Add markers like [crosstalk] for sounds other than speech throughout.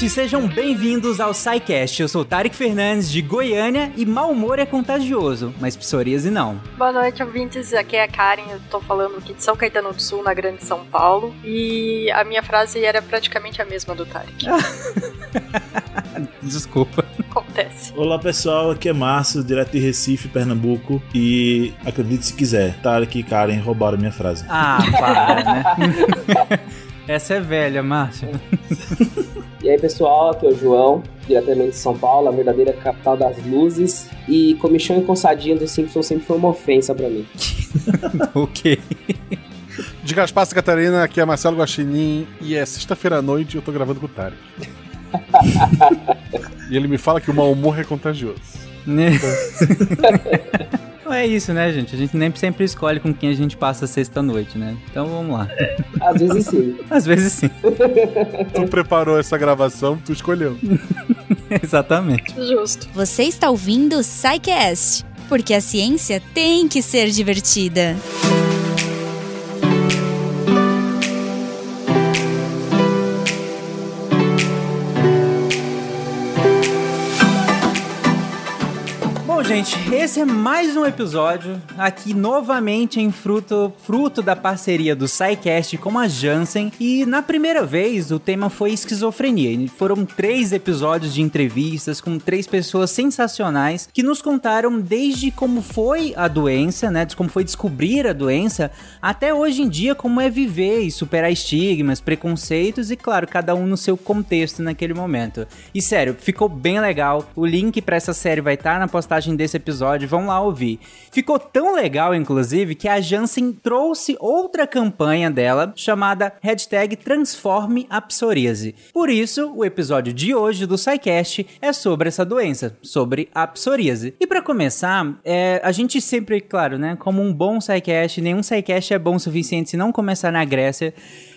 ouvintes, sejam bem-vindos ao SciCast. Eu sou Tarek Fernandes, de Goiânia, e mau humor é contagioso, mas psoríase não. Boa noite, ouvintes. Aqui é a Karen, eu tô falando aqui de São Caetano do Sul, na Grande São Paulo, e a minha frase era praticamente a mesma do Tarek. [laughs] Desculpa. Acontece. Olá pessoal, aqui é Márcio, direto de Recife, Pernambuco, e acredite se quiser, Tarek e Karen roubaram minha frase. Ah, para, né? [laughs] Essa é velha, Márcio. [laughs] E aí, pessoal, aqui é o João, diretamente de São Paulo, a verdadeira capital das luzes. E comichão e coçadinha do Simpson sempre foi uma ofensa pra mim. [laughs] ok. De Gaspar Catarina, aqui é Marcelo Guaxinim e é sexta-feira à noite e eu tô gravando com o Tarek. [laughs] e ele me fala que o mau humor é contagioso. Né? [laughs] Não é isso, né, gente? A gente nem sempre escolhe com quem a gente passa a sexta-noite, né? Então vamos lá. [laughs] Às vezes sim. Às vezes sim. [laughs] Tu preparou essa gravação, tu escolheu. [laughs] Exatamente. Justo. Você está ouvindo o SciCast, porque a ciência tem que ser divertida. Bom, gente, esse é mais um episódio aqui novamente em fruto, fruto da parceria do SciCast com a Janssen. E na primeira vez o tema foi esquizofrenia. Foram três episódios de entrevistas com três pessoas sensacionais que nos contaram desde como foi a doença, né? Como foi descobrir a doença, até hoje em dia como é viver e superar estigmas, preconceitos e, claro, cada um no seu contexto naquele momento. E sério, ficou bem legal. O link para essa série vai estar na postagem desse episódio, vão lá ouvir. Ficou tão legal, inclusive, que a Janssen trouxe outra campanha dela chamada hashtag Transforme a Psoríase. Por isso, o episódio de hoje do SciCast é sobre essa doença, sobre a psoríase. E para começar, é, a gente sempre, claro, né, como um bom SciCast, nenhum SciCast é bom o suficiente se não começar na Grécia.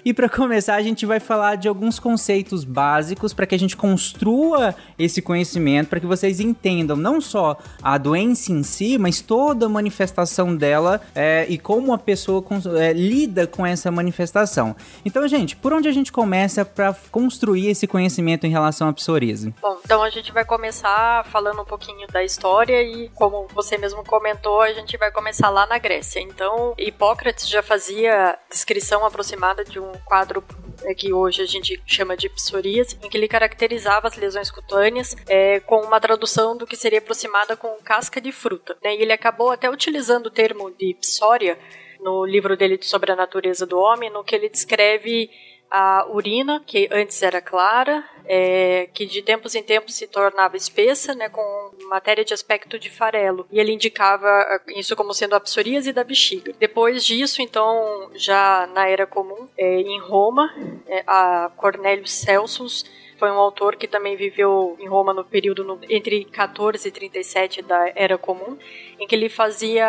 E para começar, a gente vai falar de alguns conceitos básicos para que a gente construa esse conhecimento, para que vocês entendam não só a doença em si, mas toda a manifestação dela é, e como a pessoa é, lida com essa manifestação. Então, gente, por onde a gente começa para construir esse conhecimento em relação à psoríase? Bom, então a gente vai começar falando um pouquinho da história e, como você mesmo comentou, a gente vai começar lá na Grécia. Então, Hipócrates já fazia descrição aproximada de um quadro é, que hoje a gente chama de psoríase, em que ele caracterizava as lesões cutâneas é, com uma tradução do que seria aproximada com casca de fruta. né? E ele acabou até utilizando o termo de psória no livro dele sobre a natureza do homem, no que ele descreve a urina, que antes era clara, é, que de tempos em tempos se tornava espessa, né, com matéria de aspecto de farelo. E ele indicava ah, isso como sendo a psoríase da bexiga. Depois disso, então, já na Era Comum, é, em Roma, é, a Cornélio Celsus foi um autor que também viveu em Roma no período no, entre 14 e 37 da Era Comum, em que ele fazia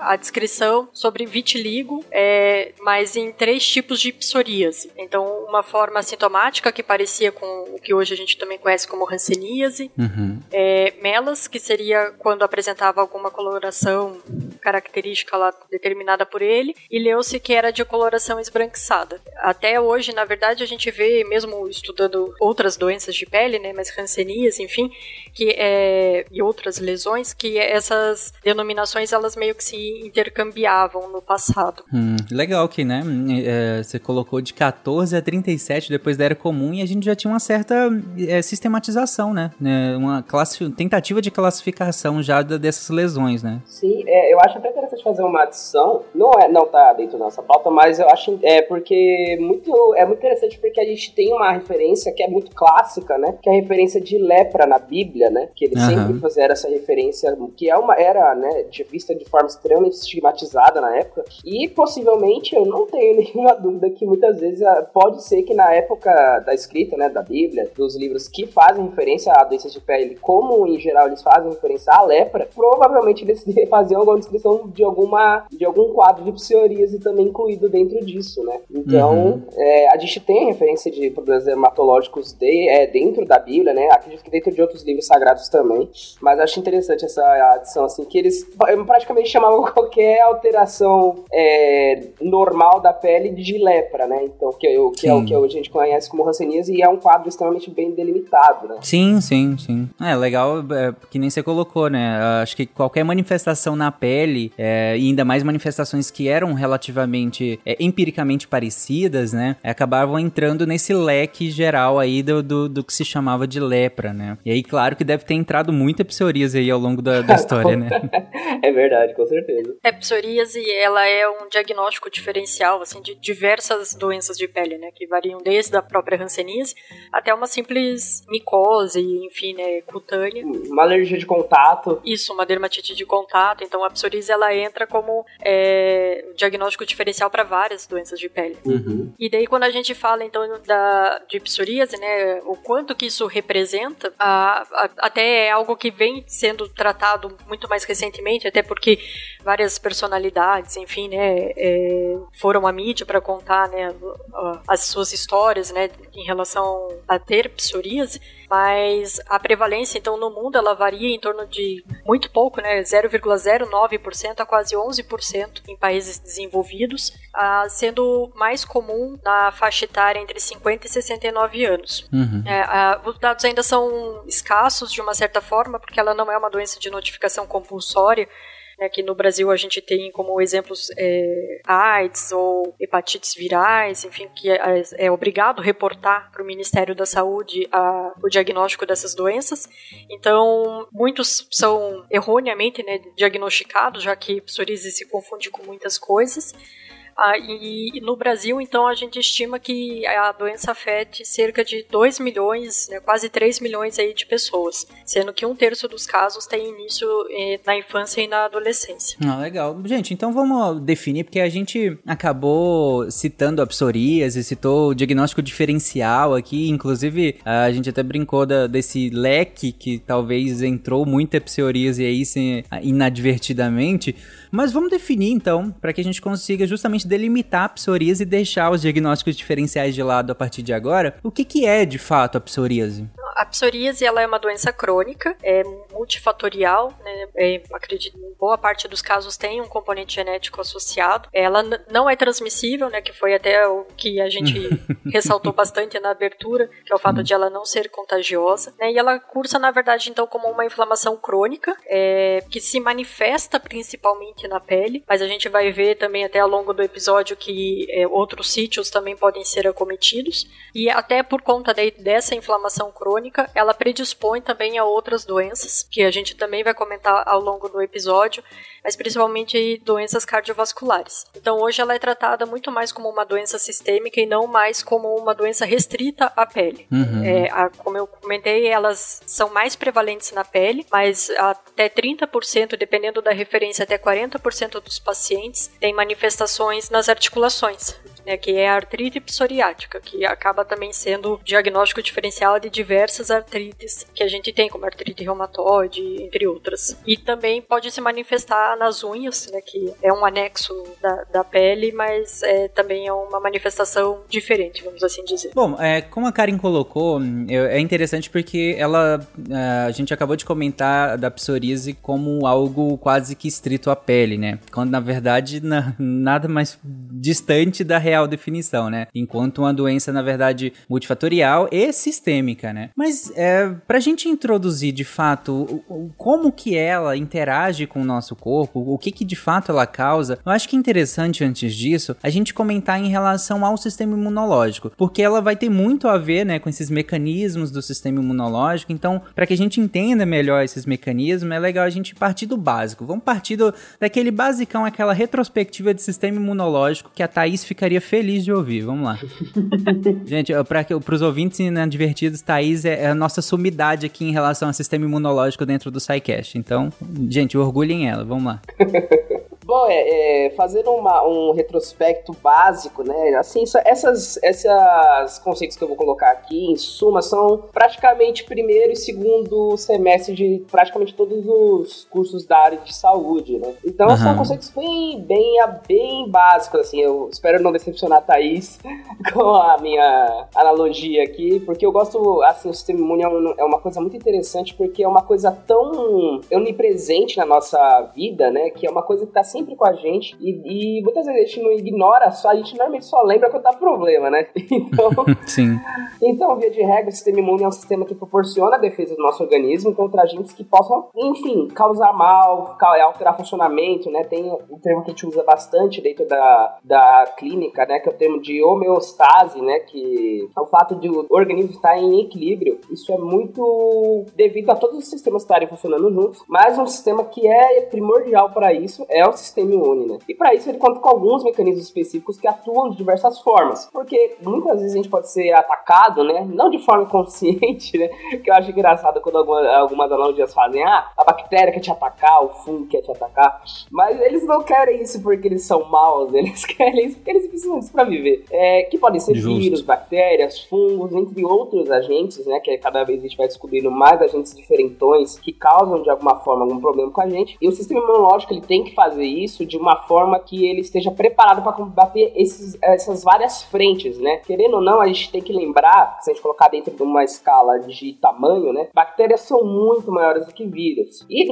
a descrição sobre vitiligo, é, mas em três tipos de psoríase. Então, uma forma sintomática que parecia com o que hoje a gente também conhece como hanseníase, Uhum. é, melas, que seria quando apresentava alguma coloração característica lá determinada por ele, e leuce, que era de coloração esbranquiçada. Até hoje, na verdade, a gente vê, mesmo estudando outras doenças de pele, né, mas hanseníase, enfim, que é, e outras lesões, que essas denominações elas meio que se intercambiavam no passado. Hum, legal que, né? é, você colocou de 14 a 37 depois da era comum e a gente já tinha uma certa é, sistematização, né? É, Uma classi- tentativa de classificação já dessas lesões, né? Sim, é, eu acho até interessante fazer uma adição. Não é, não tá dentro da nossa pauta, mas eu acho é porque muito é muito interessante porque a gente tem uma referência que é muito clássica, né? Que é a referência de lepra na Bíblia, né? Que eles Aham. sempre fizeram essa referência que é uma era, né, de vista de forma extremamente estigmatizada na época. E possivelmente eu não tenho [laughs] nenhuma dúvida que muitas vezes ah, pode ser que na época da escrita, né, da Bíblia, dos livros que fazem referência a doenças de pele, como em geral eles fazem referência à lepra, provavelmente eles [laughs] faziam alguma descrição descrição de alguma de algum quadro de psoríase também incluído dentro disso, né? Então, uhum. é, a gente tem referência de problemas dermatológicos de, é, dentro da Bíblia, né? Acredito que dentro de outros livros sagrados também, mas acho interessante essa adição, assim, que eles praticamente chamavam [laughs] qualquer alteração é, normal da pele de lepra, né? Então, que, é, que é o que a gente conhece como hanseníase e é um quadro extremamente bem delimitado, né? Sim, sim, sim. É legal, é, que nem você colocou, né? Acho que qualquer manifestação na pele, é, e ainda mais manifestações que eram relativamente é, empiricamente parecidas, né? Acabavam entrando nesse leque geral aí do, do, do, que se chamava de lepra, né? E aí, claro que deve ter entrado muita psoríase aí ao longo da, da [laughs] história, né? [laughs] é verdade, com certeza. É, psoríase, ela é um diagnóstico diferencial, assim, de diversas doenças de pele, né? Que variam desde a própria hanseníase até uma simples micose, enfim, né? Cutânea. Uma alergia de contato. Isso, uma dermatite de contato. Então, a psoríase, ela entra como é, um diagnóstico diferencial para várias doenças de pele. Uhum. E daí, quando a gente fala, então, da, de psoríase, né? O quanto que isso representa, a, a, até é algo que vem sendo tratado muito mais recentemente, até porque várias personalidades, enfim, né, é, foram à mídia para contar, né, as suas histórias, né, em relação a ter psoríase, mas a prevalência, então, no mundo, ela varia em torno de muito pouco, né, 0,09% a quase 11% em países desenvolvidos, sendo mais comum na faixa etária entre 50 e 69 anos. Uhum. É, a, os dados ainda são escassos, de uma certa forma, porque ela não é uma doença de notificação compulsória, Aqui no Brasil a gente tem como exemplos é, AIDS ou hepatites virais, enfim, que é, é obrigado reportar para o Ministério da Saúde a, o diagnóstico dessas doenças. Então, muitos são erroneamente né, diagnosticados, já que psoríase se confunde com muitas coisas. Ah, e, e, no Brasil, então, a gente estima que a doença afete cerca de 2 milhões, né, quase 3 milhões aí de pessoas, sendo que um terço dos casos tem início eh, na infância e na adolescência. Ah, legal. Gente, então vamos definir, porque a gente acabou citando a psoríase, citou o diagnóstico diferencial aqui, inclusive a gente até brincou da, desse leque que talvez entrou muita psoríase aí sem, inadvertidamente, mas vamos definir então, para que a gente consiga justamente delimitar a psoríase e deixar os diagnósticos diferenciais de lado a partir de agora. O que, que é de fato a psoríase? A psoríase ela é uma doença crônica, é multifatorial, né? é, acredito boa parte dos casos tem um componente genético associado. Ela não é transmissível, né? Que foi até o que a gente [laughs] ressaltou bastante na abertura, que é o fato de ela não ser contagiosa. Né? E ela cursa, na verdade, então, como uma inflamação crônica, é, que se manifesta principalmente na pele, mas a gente vai ver também até ao longo do episódio que é, outros sítios também podem ser acometidos. E até por conta de, dessa inflamação crônica, crônica, ela predispõe também a outras doenças, que a gente também vai comentar ao longo do episódio, mas principalmente doenças cardiovasculares. Então hoje ela é tratada muito mais como uma doença sistêmica e não mais como uma doença restrita à pele. Uhum. É, a, como eu comentei, elas são mais prevalentes na pele, mas até 30%, dependendo da referência, até 40% dos pacientes têm manifestações nas articulações né, que é a artrite psoriática, que acaba também sendo diagnóstico diferencial de diversas artrites que a gente tem, como artrite reumatoide, entre outras. E também pode se manifestar nas unhas, né, que é um anexo da, da pele, mas é, também é uma manifestação diferente, vamos assim dizer. Bom, é, como a Karen colocou, é interessante porque ela, é, a gente acabou de comentar da psoríase como algo quase que estrito à pele, né? Quando na verdade na, nada mais distante da real definição, né? Enquanto uma doença, na verdade, multifatorial e sistêmica, né? Mas é, pra gente introduzir de fato como que ela interage com o nosso corpo, o que que de fato ela causa, eu acho que é interessante antes disso a gente comentar em relação ao sistema imunológico, porque ela vai ter muito a ver, né, com esses mecanismos do sistema imunológico. Então, para que a gente entenda melhor esses mecanismos, é legal a gente partir do básico. Vamos partir do, daquele basicão, aquela retrospectiva de sistema imunológico que a Thaís ficaria feliz de ouvir. Vamos lá. [laughs] Gente, para os ouvintes inadvertidos, Thaís é, é a nossa sumidade aqui em relação ao sistema imunológico dentro do SciCast. Então, gente, orgulhem ela. Vamos lá. дома Bom, é, é, fazendo uma, um retrospecto básico, né? Assim, essas, essas conceitos que eu vou colocar aqui, em suma, são praticamente primeiro e segundo semestre de praticamente todos os cursos da área de saúde, né? Então, uhum. são conceitos bem, bem, bem básicos, assim. Eu espero não decepcionar a Thaís [laughs] com a minha analogia aqui, porque eu gosto, assim, o sistema imune é, é uma coisa muito interessante, porque é uma coisa tão onipresente na nossa vida, né? Que é uma coisa que tá sempre com a gente e, e muitas vezes a gente não ignora só, a gente normalmente só lembra quando dá problema, né? [laughs] Então, [laughs] Sim. então, via de regra, o sistema imune é um sistema que proporciona a defesa do nosso organismo contra agentes que possam, enfim, causar mal, alterar funcionamento, né? Tem um termo que a gente usa bastante dentro da, da clínica, né? Que é o termo de homeostase, né? Que é o fato de o organismo estar em equilíbrio. Isso é muito devido a todos os sistemas estarem funcionando juntos, mas um sistema que é primordial para isso é o sistema imune, né? E para isso ele conta com alguns mecanismos específicos que atuam de diversas formas, porque muitas vezes a gente pode ser atacado, né? Não de forma [laughs] consciente, né? Que eu acho engraçado quando algumas, algumas analogias fazem, ah, a bactéria quer te atacar, o fungo quer te atacar, mas eles não querem isso porque eles são maus, [laughs] eles querem isso porque eles precisam disso para viver. É, que podem ser Justo. vírus, bactérias, fungos, entre outros agentes, né? Que cada vez a gente vai descobrindo mais agentes diferentões que causam de alguma forma algum problema com a gente. E o sistema imunológico ele tem que fazer isso de uma forma que ele esteja preparado para combater esses, essas várias frentes, né? Querendo ou não, a gente tem que lembrar, se a gente colocar dentro de uma escala de tamanho, né? Bactérias são muito maiores do que vírus. E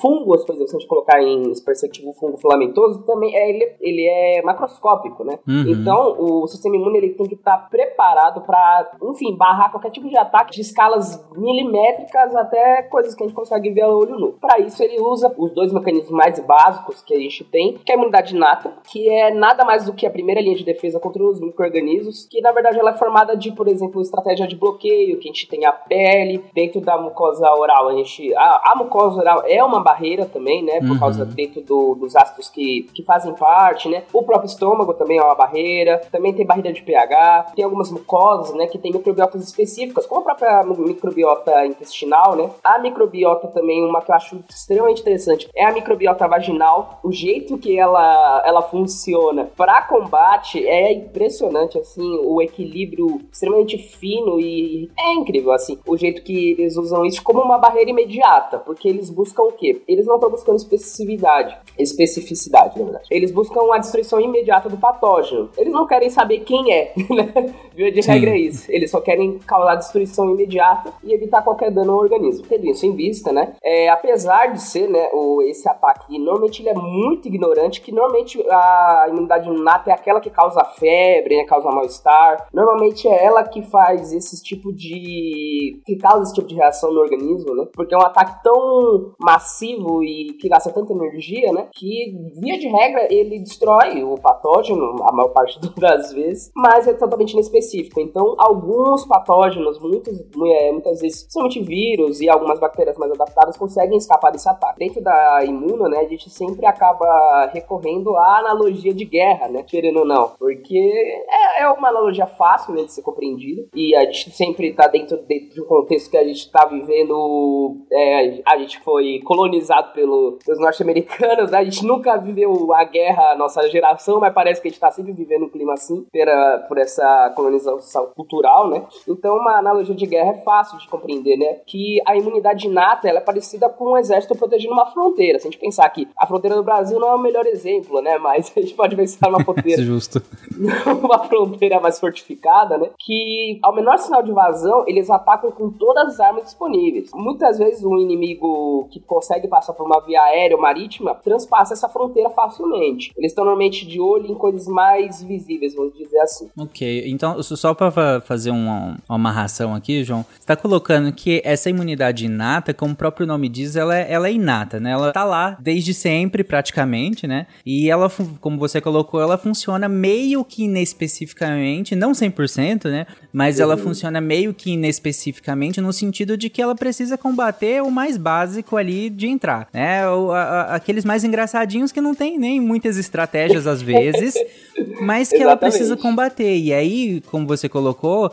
fungos, por exemplo, se a gente colocar em perspectiva fungo filamentoso, também é, ele, ele é macroscópico, né? Uhum. Então, o sistema imune ele tem que estar preparado para, enfim, barrar qualquer tipo de ataque de escalas milimétricas até coisas que a gente consegue ver a olho nu. Para isso, ele usa os dois mecanismos mais básicos que a gente tem, que é a imunidade inata, que é nada mais do que a primeira linha de defesa contra os micro-organismos, que na verdade ela é formada de, por exemplo, estratégia de bloqueio, que a gente tem a pele, dentro da mucosa oral, a gente. A, a mucosa oral é uma barreira também, né? Por uhum. causa dentro do, dos ácidos que, que fazem parte, né? O próprio estômago também é uma barreira, também tem barreira de pH, tem algumas mucosas, né, que tem microbiotas específicas, como a própria microbiota intestinal, né? A microbiota também, uma que eu acho extremamente interessante, é a microbiota vaginal. O jeito que ela, ela funciona para combate é impressionante, assim, o equilíbrio extremamente fino e é incrível, assim, o jeito que eles usam isso como uma barreira imediata, porque eles buscam o quê? Eles não estão buscando especificidade, especificidade, na verdade. Eles buscam a destruição imediata do patógeno. Eles não querem saber quem é, [laughs] né? Via de Sim. regra é isso. Eles só querem causar destruição imediata e evitar qualquer dano ao organismo. Tendo isso em vista, né? É, apesar de ser, né, o, esse ataque, normalmente ele é muito ignorante, que normalmente a imunidade inata é aquela que causa febre, né, causa mal-estar. Normalmente é ela que faz esse tipo de... que causa esse tipo de reação no organismo, né? Porque é um ataque tão massivo e que gasta tanta energia, né? Que, via de regra, ele destrói o patógeno, a maior parte [laughs] das vezes, mas é totalmente inespecífico. Então, alguns patógenos, muitos, é, muitas vezes, principalmente vírus e algumas bactérias mais adaptadas, conseguem escapar desse ataque. Dentro da imuno, né, a gente sempre acaba recorrendo à analogia de guerra, né, querendo ou não, porque é, é uma analogia fácil né, de ser compreendida e a gente sempre está dentro, dentro de um contexto que a gente está vivendo, é, a gente foi colonizado pelo, pelos norte-americanos, né, a gente nunca viveu a guerra, a nossa geração, mas parece que a gente está sempre vivendo um clima assim, pela, por essa colonização cultural, né? Então, uma analogia de guerra é fácil de compreender, né? Que a imunidade inata ela é parecida com um exército protegendo uma fronteira. Se a gente pensar que a fronteira do Brasil não é o melhor exemplo, né? Mas a gente pode pensar numa [laughs] fronteira. Justo. [laughs] uma fronteira mais fortificada, né? Que ao menor sinal de invasão, eles atacam com todas as armas disponíveis. Muitas vezes um inimigo que consegue passar por uma via aérea ou marítima transpassa essa fronteira facilmente. Eles estão normalmente de olho em coisas mais visíveis, vamos dizer assim. Ok, então só para fazer uma, uma amarração aqui, João, você tá colocando que essa imunidade inata, como o próprio nome diz, ela é, ela é inata, né? Ela tá lá desde sempre, praticamente, né? E ela, como você colocou, ela funciona meio que inespecificamente, não 100%, né? Mas uhum. ela funciona meio que inespecificamente no sentido de que ela precisa combater o mais básico ali de entrar, né? O, a, aqueles mais engraçadinhos que não tem nem muitas estratégias às vezes, [laughs] mas que ela precisa combater. E aí, como você colocou,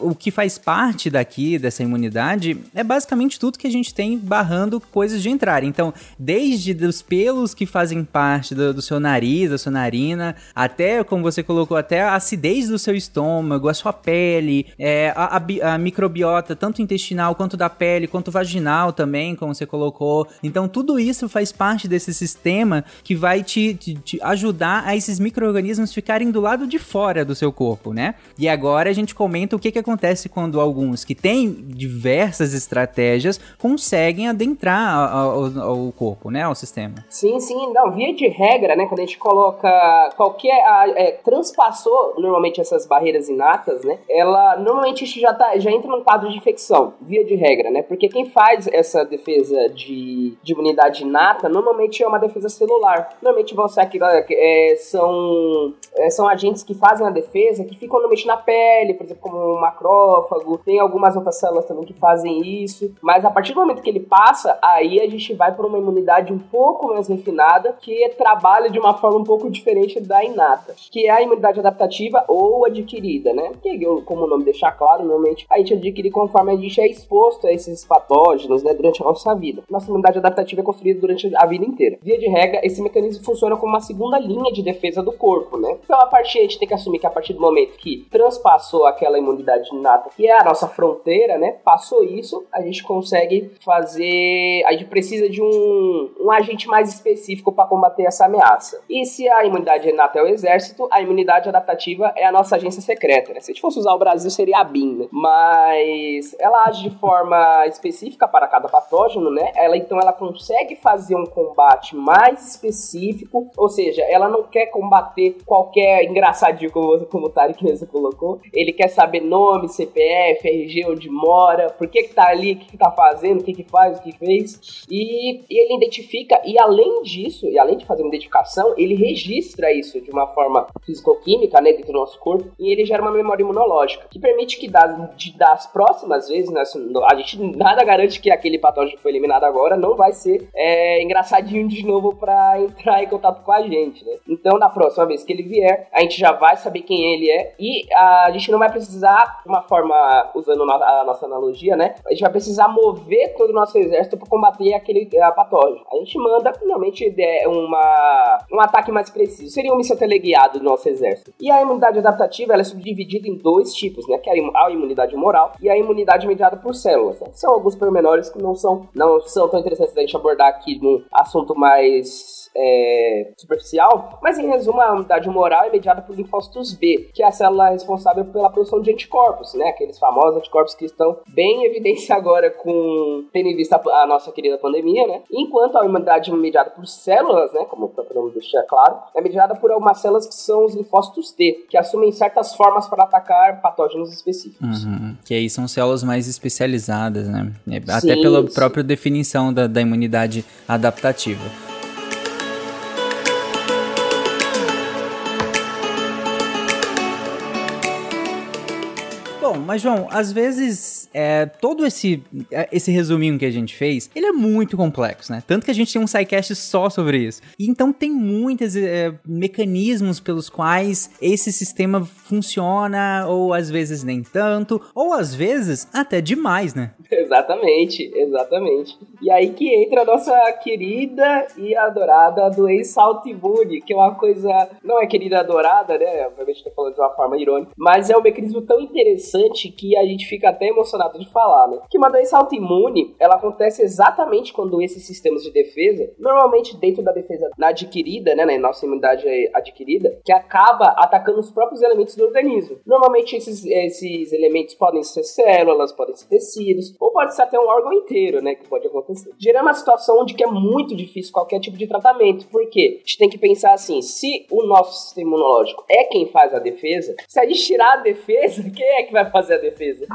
o que faz parte daqui dessa imunidade é basicamente tudo que a gente tem barrando coisas de entrar. Então, desde os pelos que fazem parte do, do seu nariz, da sua narina, até, como você colocou, até a acidez do seu estômago, a sua pele, é, a, a, a, microbiota, tanto intestinal quanto da pele, quanto vaginal também, como você colocou. Então, tudo isso faz parte desse sistema que vai te, te, te ajudar a esses micro-organismos ficarem do lado de fora do seu corpo, né? E agora a gente comenta o que, que acontece quando alguns que têm diversas estratégias conseguem adentrar ao, ao, ao corpo, né? Ao sistema. Sim, sim. Não, via de regra, né? Quando a gente coloca qualquer. É, transpassou normalmente essas barreiras inatas, né? Ela normalmente já, tá, já entra num quadro de infecção, via de regra, né? Porque quem faz essa defesa de, de imunidade inata normalmente é uma defesa celular. Normalmente vão ser aquilo, é, são, é, são agentes que fazem a defesa, que ficam normalmente na pele, por exemplo, como o macrófago. Tem algumas outras células também que fazem isso. Mas a partir do momento que ele passa, aí a gente vai para uma imunidade um pouco mais refinada, que trabalha de uma forma um pouco diferente da inata, que é a imunidade adaptativa ou adquirida, né? Que, como o nome deixar claro, normalmente a gente adquire conforme a gente é exposto a esses patógenos, né, durante a nossa vida. Nossa imunidade adaptativa é construída durante a vida inteira. Via de regra, esse mecanismo funciona como uma segunda linha de defesa do corpo, né? Então, a partir a gente tem que assumir que a partir do momento que transpassou aquela imunidade inata, que é a nossa fronteira, né? Passou isso, a gente consegue fazer, a gente precisa de um, um agente mais específico para combater essa ameaça. E se a imunidade inata é o exército, a imunidade adaptativa é a nossa agência secreta, né? Se a gente fosse usar o Brasil, seria a BIM, né? Mas ela age de forma específica para cada patógeno, né? Ela então ela consegue fazer um combate mais específico, ou seja, ela não quer combater qualquer engraçadinho como, como o Tarek mesmo colocou. Ele quer saber nome, CPF, RG, onde mora, por que que tá ali, o que que tá fazendo, o que que faz, o que fez. E, e ele identifica, e além disso, e além de fazer uma identificação, ele registra isso de uma forma fisicoquímica, né, dentro do nosso corpo, e ele gera uma memória imunológica, que permite que das, de, das próximas vezes, né, a gente nada garante que aquele patógeno que foi eliminado agora não vai ser é, engraçadinho de novo para entrar em contato com a gente, né? Então, na próxima vez que ele vier, a gente já vai saber quem ele é e a gente não vai precisar, de uma forma, usando a nossa analogia, né? A gente vai precisar mover todo o nosso exército para combater aquele patógeno. A gente manda, finalmente, é, uma, um ataque mais preciso. Seria um míssil teleguiado do nosso exército. E a imunidade adaptativa, ela é subdividida em dois tipos, né? Que é a imunidade moral e a imunidade mediada por células. Né? São alguns pormenores que não são, não são tão interessantes da gente abordar aqui num assunto mais é, superficial, mas em resumo, a imunidade moral é mediada por linfócitos B, que é a célula responsável pela produção de anticorpos, né? Aqueles famosos anticorpos que estão bem em evidência agora com tendo em vista a nossa querida pandemia, né? Enquanto a imunidade mediada por células, né? Como podemos deixar claro, é mediada por algumas células que são os linfócitos T, que assumem certas formas para atacar patógenos específicos. Uhum. Que aí são células mais especializadas, né? Até sim, pela sim. própria definição da, da imunidade adaptativa. Mas João, às vezes é, todo esse, é, esse resuminho que a gente fez, ele é muito complexo, né? Tanto que a gente tem um sidecast só sobre isso. E então tem muitos é, mecanismos pelos quais esse sistema funciona, ou às vezes nem tanto, ou às vezes até demais, né? [laughs] Exatamente, exatamente. E aí que entra a nossa querida e adorada do Salt Moon, que é uma coisa, não é querida adorada, né? Obviamente tô falando de uma forma irônica, mas é um mecanismo tão interessante que a gente fica até emocionado de falar, né? Que uma doença autoimune, ela acontece exatamente quando esses sistemas de defesa, normalmente dentro da defesa adquirida, né, na nossa imunidade adquirida, que acaba atacando os próprios elementos do organismo. Normalmente esses, esses elementos podem ser células, podem ser tecidos, ou pode ser até um órgão inteiro, né, que pode acontecer. Gerando uma situação onde que é muito difícil qualquer tipo de tratamento. Por quê? A gente tem que pensar assim, se o nosso sistema imunológico é quem faz a defesa, se a gente tirar a defesa, quem é que vai fazer a defesa.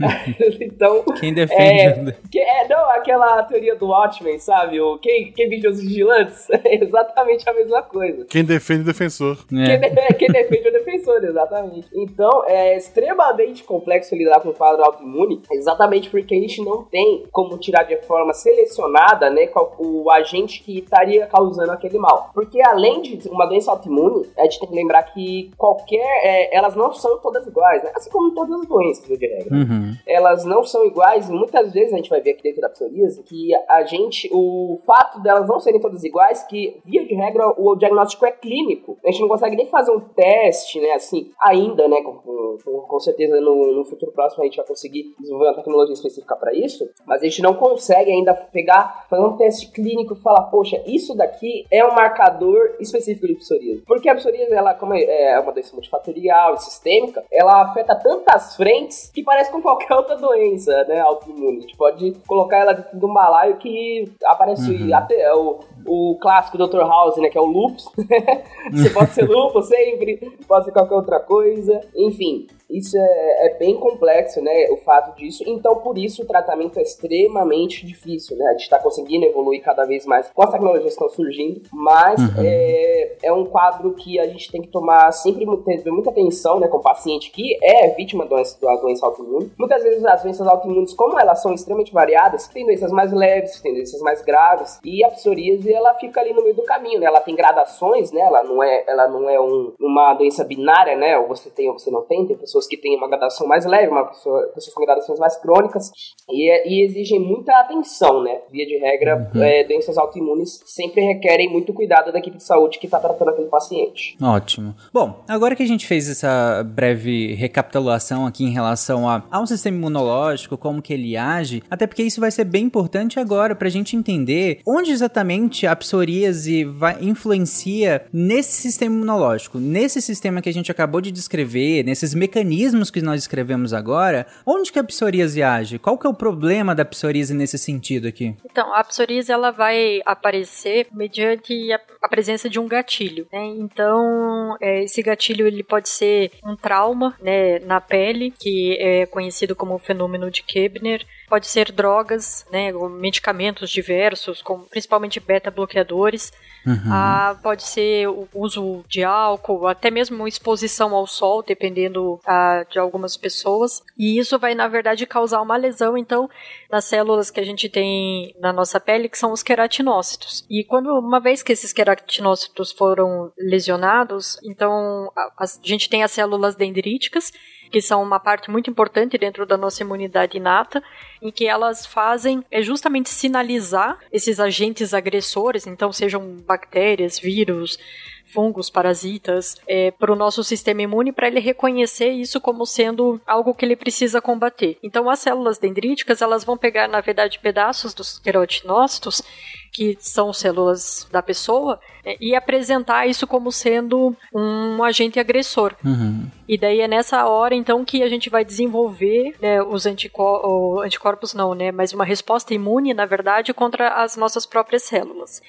[laughs] então. Quem defende. É, que, é, não, aquela teoria do Watchmen, sabe? O, quem, quem vigia os vigilantes? [laughs] É exatamente a mesma coisa. Quem defende o defensor. É. Quem, de, quem, defende o defensor, exatamente. Então, é extremamente complexo lidar com o quadro autoimune, exatamente porque a gente não tem como tirar de forma selecionada, né, o agente que estaria causando aquele mal. Porque além de uma doença autoimune, a gente tem que lembrar que qualquer. É, elas não são todas iguais, né? Assim como todas doenças, de regra. Uhum. elas não são iguais, e muitas vezes a gente vai ver aqui dentro da psoríase que a gente, o fato delas não serem todas iguais, que via de regra o diagnóstico é clínico. A gente não consegue nem fazer um teste, né, assim, ainda, né, com, com, com certeza no, no, futuro próximo a gente vai conseguir desenvolver uma tecnologia específica para isso, mas a gente não consegue ainda pegar, fazer um teste clínico e falar, poxa, isso daqui é um marcador específico de psoríase. Porque a psoríase, ela, como é, é uma doença multifatorial e sistêmica, ela afeta tantas frentes que parece com qualquer [laughs] outra doença, né, autoimune. A gente pode colocar ela dentro de um balaio que aparece uhum. até o, o clássico Dr. House, né, que é o lupus. [laughs] Você pode ser lupus sempre, pode ser qualquer outra coisa. Enfim, isso é, é, bem complexo, né? O fato disso. Então, por isso, o tratamento é extremamente difícil, né? A gente está conseguindo evoluir cada vez mais com as tecnologias que estão surgindo, mas uhum. é, é um quadro que a gente tem que tomar sempre ter muita atenção, né? Com o paciente que é vítima doença, da doença autoimune. Muitas vezes, as doenças autoimunes, como elas são extremamente variadas, tem doenças mais leves, tem doenças mais graves, e a psoríase, ela fica ali no meio do caminho, né? Ela tem gradações, né? Ela não é, ela não é um, uma doença binária, né? Ou você tem ou você não tem, tem pessoas pessoas que têm uma gradação mais leve, uma pessoa, pessoas com gradações mais crônicas e, e exigem muita atenção, né? Via de regra, uhum. é, doenças autoimunes sempre requerem muito cuidado da equipe de saúde que está tratando aquele paciente. Ótimo. Bom, agora que a gente fez essa breve recapitulação aqui em relação a, a um sistema imunológico, como que ele age, até porque isso vai ser bem importante agora para a gente entender onde exatamente a psoríase vai, influencia nesse sistema imunológico, nesse sistema que a gente acabou de descrever, nesses mecanismos mecanismos que nós escrevemos agora, onde que a psoríase age? Qual que é o problema da psoríase nesse sentido aqui? Então, a psoríase ela vai aparecer mediante a, a presença de um gatilho, né? Então, é, esse gatilho ele pode ser um trauma, né, na pele, que é conhecido como o fenômeno de Kebner, pode ser drogas, né, medicamentos diversos, como principalmente beta-bloqueadores, uhum. ah, pode ser o uso de álcool, até mesmo exposição ao sol, dependendo ah, de algumas pessoas, e isso vai, na verdade, causar uma lesão, então, nas células que a gente tem na nossa pele, que são os queratinócitos. E quando, uma vez que esses queratinócitos foram lesionados, então, a, a gente tem as células dendríticas, que são uma parte muito importante dentro da nossa imunidade inata, em que elas fazem é justamente sinalizar esses agentes agressores, então sejam bactérias, vírus, fungos, parasitas, é, para o nosso sistema imune para ele reconhecer isso como sendo algo que ele precisa combater. Então, as células dendríticas elas vão pegar, na verdade, pedaços dos queratinócitos que são células da pessoa, é, e apresentar isso como sendo um agente agressor. Uhum. E daí é nessa hora, então, que a gente vai desenvolver né, os anticor anticorpos, não, né, mas uma resposta imune, na verdade, contra as nossas próprias células.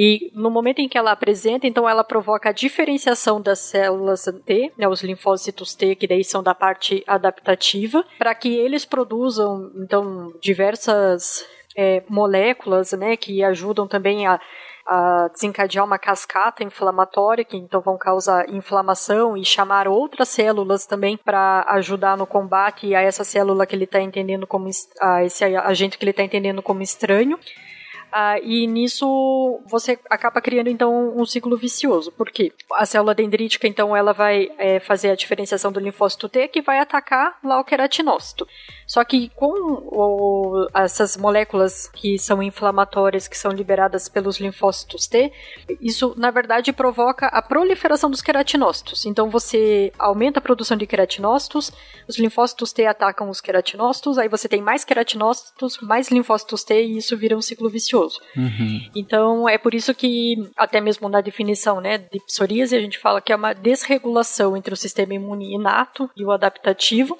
E no momento em que ela apresenta, então ela provoca a diferenciação das células T, né, os linfócitos T, que daí são da parte adaptativa, para que eles produzam então diversas é, moléculas, né, que ajudam também a a desencadear uma cascata inflamatória, que então vão causar inflamação e chamar outras células também para ajudar no combate a essa célula que ele está entendendo como a esse agente que ele está entendendo como estranho. Ah, e nisso você acaba criando então um ciclo vicioso. Por quê? A célula dendrítica então ela vai é, fazer a diferenciação do linfócito T que vai atacar lá o queratinócito. Só que com o, essas moléculas que são inflamatórias, que são liberadas pelos linfócitos T, isso na verdade provoca a proliferação dos queratinócitos. Então você aumenta a produção de queratinócitos, os linfócitos T atacam os queratinócitos, aí você tem mais queratinócitos, mais linfócitos T e isso vira um ciclo vicioso. Uhum. Então é por isso que até mesmo na definição né, de psoríase a gente fala que é uma desregulação entre o sistema imune inato e o adaptativo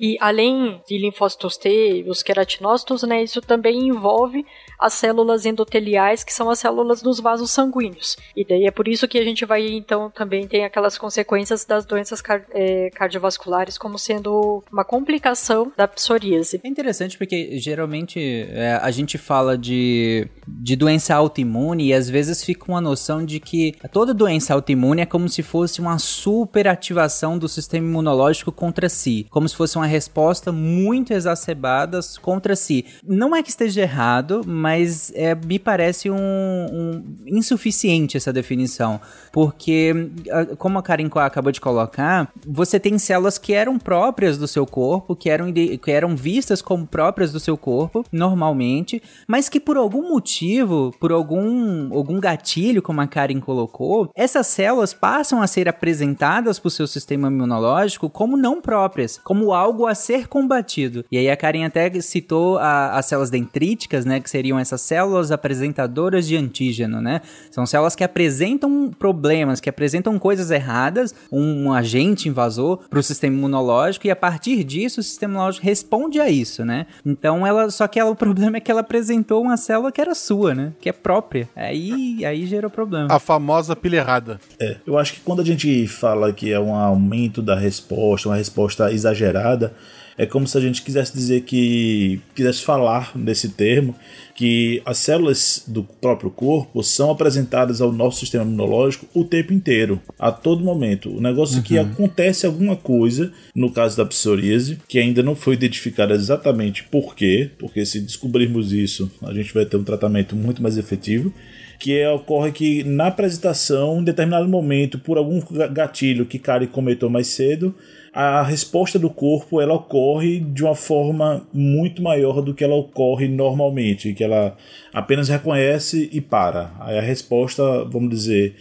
e além de linfócitos T, os queratinócitos, né, isso também envolve as células endoteliais, que são as células dos vasos sanguíneos. E daí é por isso que a gente vai, então, também tem aquelas consequências das doenças car é, cardiovasculares como sendo uma complicação da psoríase. É interessante porque geralmente é, a gente fala de, de doença autoimune e às vezes fica uma noção de que toda doença autoimune é como se fosse uma superativação do sistema imunológico contra si, como se fosse uma resposta muito exacerbada contra si. Não é que esteja errado, mas é, me parece um, um insuficiente essa definição, porque como a Karen acabou de colocar, você tem células que eram próprias do seu corpo, que eram, que eram vistas como próprias do seu corpo, normalmente, mas que por algum motivo, por algum, algum gatilho, como a Karen colocou, essas células passam a ser apresentadas para o seu sistema imunológico como não próprias, como algo a ser combatido. E aí a Karen até citou a, as células dendríticas, né, que seriam essas células apresentadoras de antígeno, né? São células que apresentam problemas, que apresentam coisas erradas, um, um agente invasor para o sistema imunológico e a partir disso o sistema imunológico responde a isso, né? Então ela, só que ela, o [laughs] problema é que ela apresentou uma célula que era sua, né? Que é própria. Aí, aí gerou problema. A famosa pilha errada. É, eu acho que quando a gente fala que é um aumento da resposta, uma resposta exagerada, é como se a gente quisesse dizer que quisesse falar desse termo que as células do próprio corpo são apresentadas ao nosso sistema imunológico o tempo inteiro, a todo momento. O negócio uhum. é que uhum. acontece alguma coisa, no caso da psoríase, que ainda não foi identificada exatamente por quê, porque se descobrirmos isso, a gente vai ter um tratamento muito mais efetivo que é, ocorre que na apresentação, em determinado momento, por algum gatilho que Kari comentou mais cedo, a resposta do corpo ela ocorre de uma forma muito maior do que ela ocorre normalmente, que ela apenas reconhece e para. Aí a resposta, vamos dizer,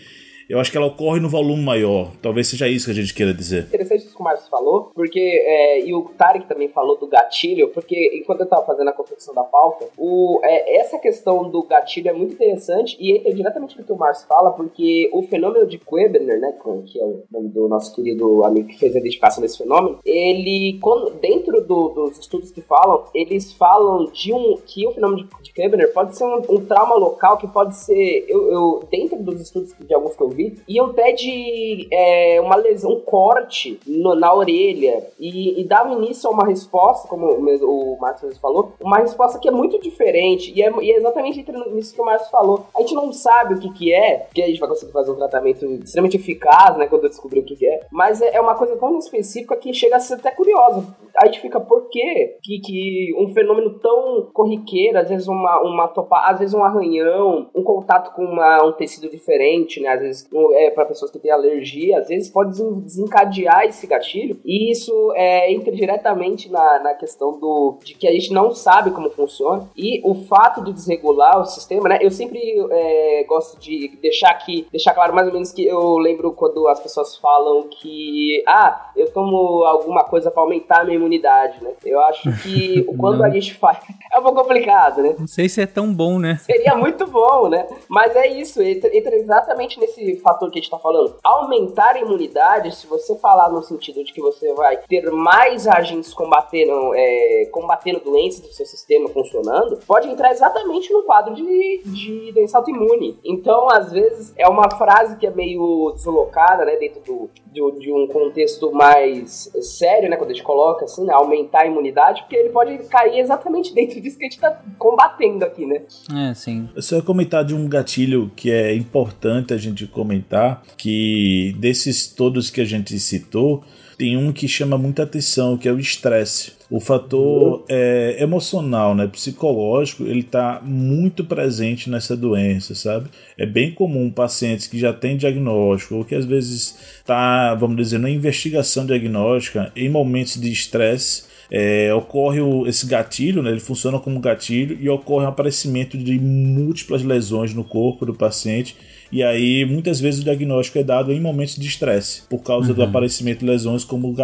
eu acho que ela ocorre no volume maior. Talvez seja isso que a gente queira dizer. Interessante isso que o Márcio falou, porque, é, e o Tarek também falou do gatilho, porque enquanto eu estava fazendo a confecção da pauta, o, é, essa questão do gatilho é muito interessante e entra diretamente no que o Márcio fala, porque o fenômeno de Wegener, né, que é o nome do nosso querido amigo que fez a identificação desse fenômeno, ele, quando, dentro do, dos estudos que falam, eles falam de um, que o fenômeno de, de pode ser um, um, trauma local que pode ser, eu, eu dentro dos estudos de alguns que eu vi, vi, iam até de é, uma lesão, um corte no, na orelha e, e dava início a uma resposta, como o, o Marcos falou, uma resposta que é muito diferente e é, e é exatamente nisso que o Marcos falou. A gente não sabe o que que é, porque a gente vai conseguir fazer um tratamento extremamente eficaz, né, quando eu descobrir o que, que é, mas é, é uma coisa tão específica que chega a ser até curiosa. A gente fica, por quê que, que um fenômeno tão corriqueiro, às vezes uma, uma topa, às vezes um arranhão, um contato com uma, um tecido diferente, né, às vezes é, para pessoas que têm alergia, às vezes pode desencadear esse gatilho, e isso é, entra diretamente na, na questão do, de que a gente não sabe como funciona, e o fato de desregular o sistema, né? Eu sempre é, gosto de deixar aqui, deixar claro mais ou menos que eu lembro quando as pessoas falam que, ah, eu tomo alguma coisa para aumentar a minha imunidade, né? Eu acho que [laughs] quando a gente faz. É um pouco complicado, né? Não sei se é tão bom, né? Seria muito bom, né? Mas é isso, entra, entra exatamente nesse fator que a gente está falando. Aumentar a imunidade, se você falar no sentido de que você vai ter mais agentes combatendo, é, combatendo doenças do seu sistema funcionando, pode entrar exatamente no quadro de, de doença autoimune. Então, às vezes, é uma frase que é meio deslocada, né, dentro do, de, de, um contexto mais sério, né, quando a gente coloca assim, né, aumentar a imunidade, porque ele pode cair exatamente dentro disso que a gente está combatendo aqui, né? É, sim. Eu só ia comentar de um gatilho que é importante a gente comentar, que desses todos que a gente citou, tem um que chama muita atenção, que é o estresse. O fator é, emocional, né, psicológico, ele está muito presente nessa doença, sabe? É bem comum pacientes que já têm diagnóstico ou que às vezes está, vamos dizer, na investigação diagnóstica, em momentos de estresse, é, ocorre o, esse gatilho, né, ele funciona como gatilho e ocorre o aparecimento de múltiplas lesões no corpo do paciente e aí, muitas vezes, o diagnóstico é dado em momentos de estresse, por causa uhum. do aparecimento de lesões como,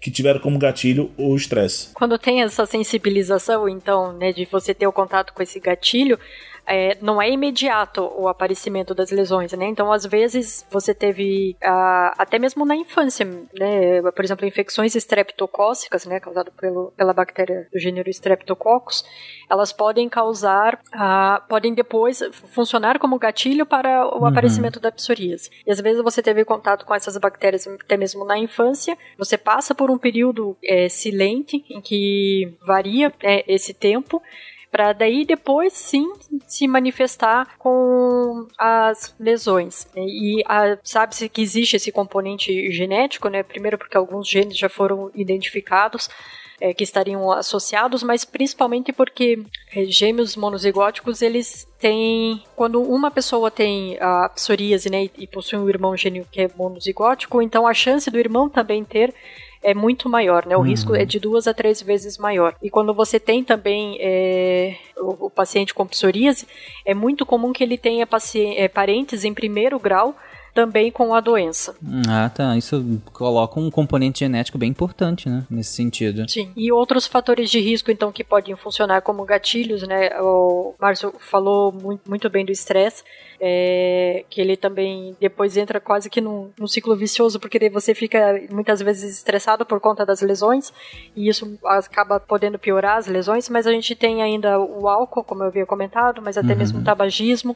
que tiveram como gatilho o estresse. Quando tem essa sensibilização, então, né, de você ter o contato com esse gatilho, é, não é imediato o aparecimento das lesões, né? Então, às vezes, você teve, uh, até mesmo na infância, né? Por exemplo, infecções estreptocócicas, né? Causadas pelo, pela bactéria do gênero Streptococcus, elas podem causar, uh, podem depois funcionar como gatilho para o uhum. Aparecimento da psoríase. E às vezes você teve contato com essas bactérias até mesmo na infância, você passa por um período é, silente em que varia é, esse tempo, para daí depois sim se manifestar com as lesões. E sabe-se que existe esse componente genético, né? Primeiro porque alguns genes já foram identificados. É, que estariam associados, mas principalmente porque é, gêmeos monozigóticos eles têm quando uma pessoa tem a psoríase né, e possui um irmão gêmeo que é monozigótico, então a chance do irmão também ter é muito maior, né? O uhum. risco é de duas a três vezes maior. E quando você tem também é, o, o, paciente com psoríase, é muito comum que ele tenha é, parentes em primeiro grau também com a doença. Ah, tá. Isso coloca um componente genético bem importante, né? Nesse sentido. Sim. E outros fatores de risco, então, que podem funcionar como gatilhos, né? O Márcio falou muito, bem do estresse. É, que ele também depois entra quase que num, num, ciclo vicioso, porque daí você fica muitas vezes estressado por conta das lesões, e isso acaba podendo piorar as lesões, mas a gente tem ainda o álcool, como eu havia comentado, mas até uhum. mesmo o tabagismo,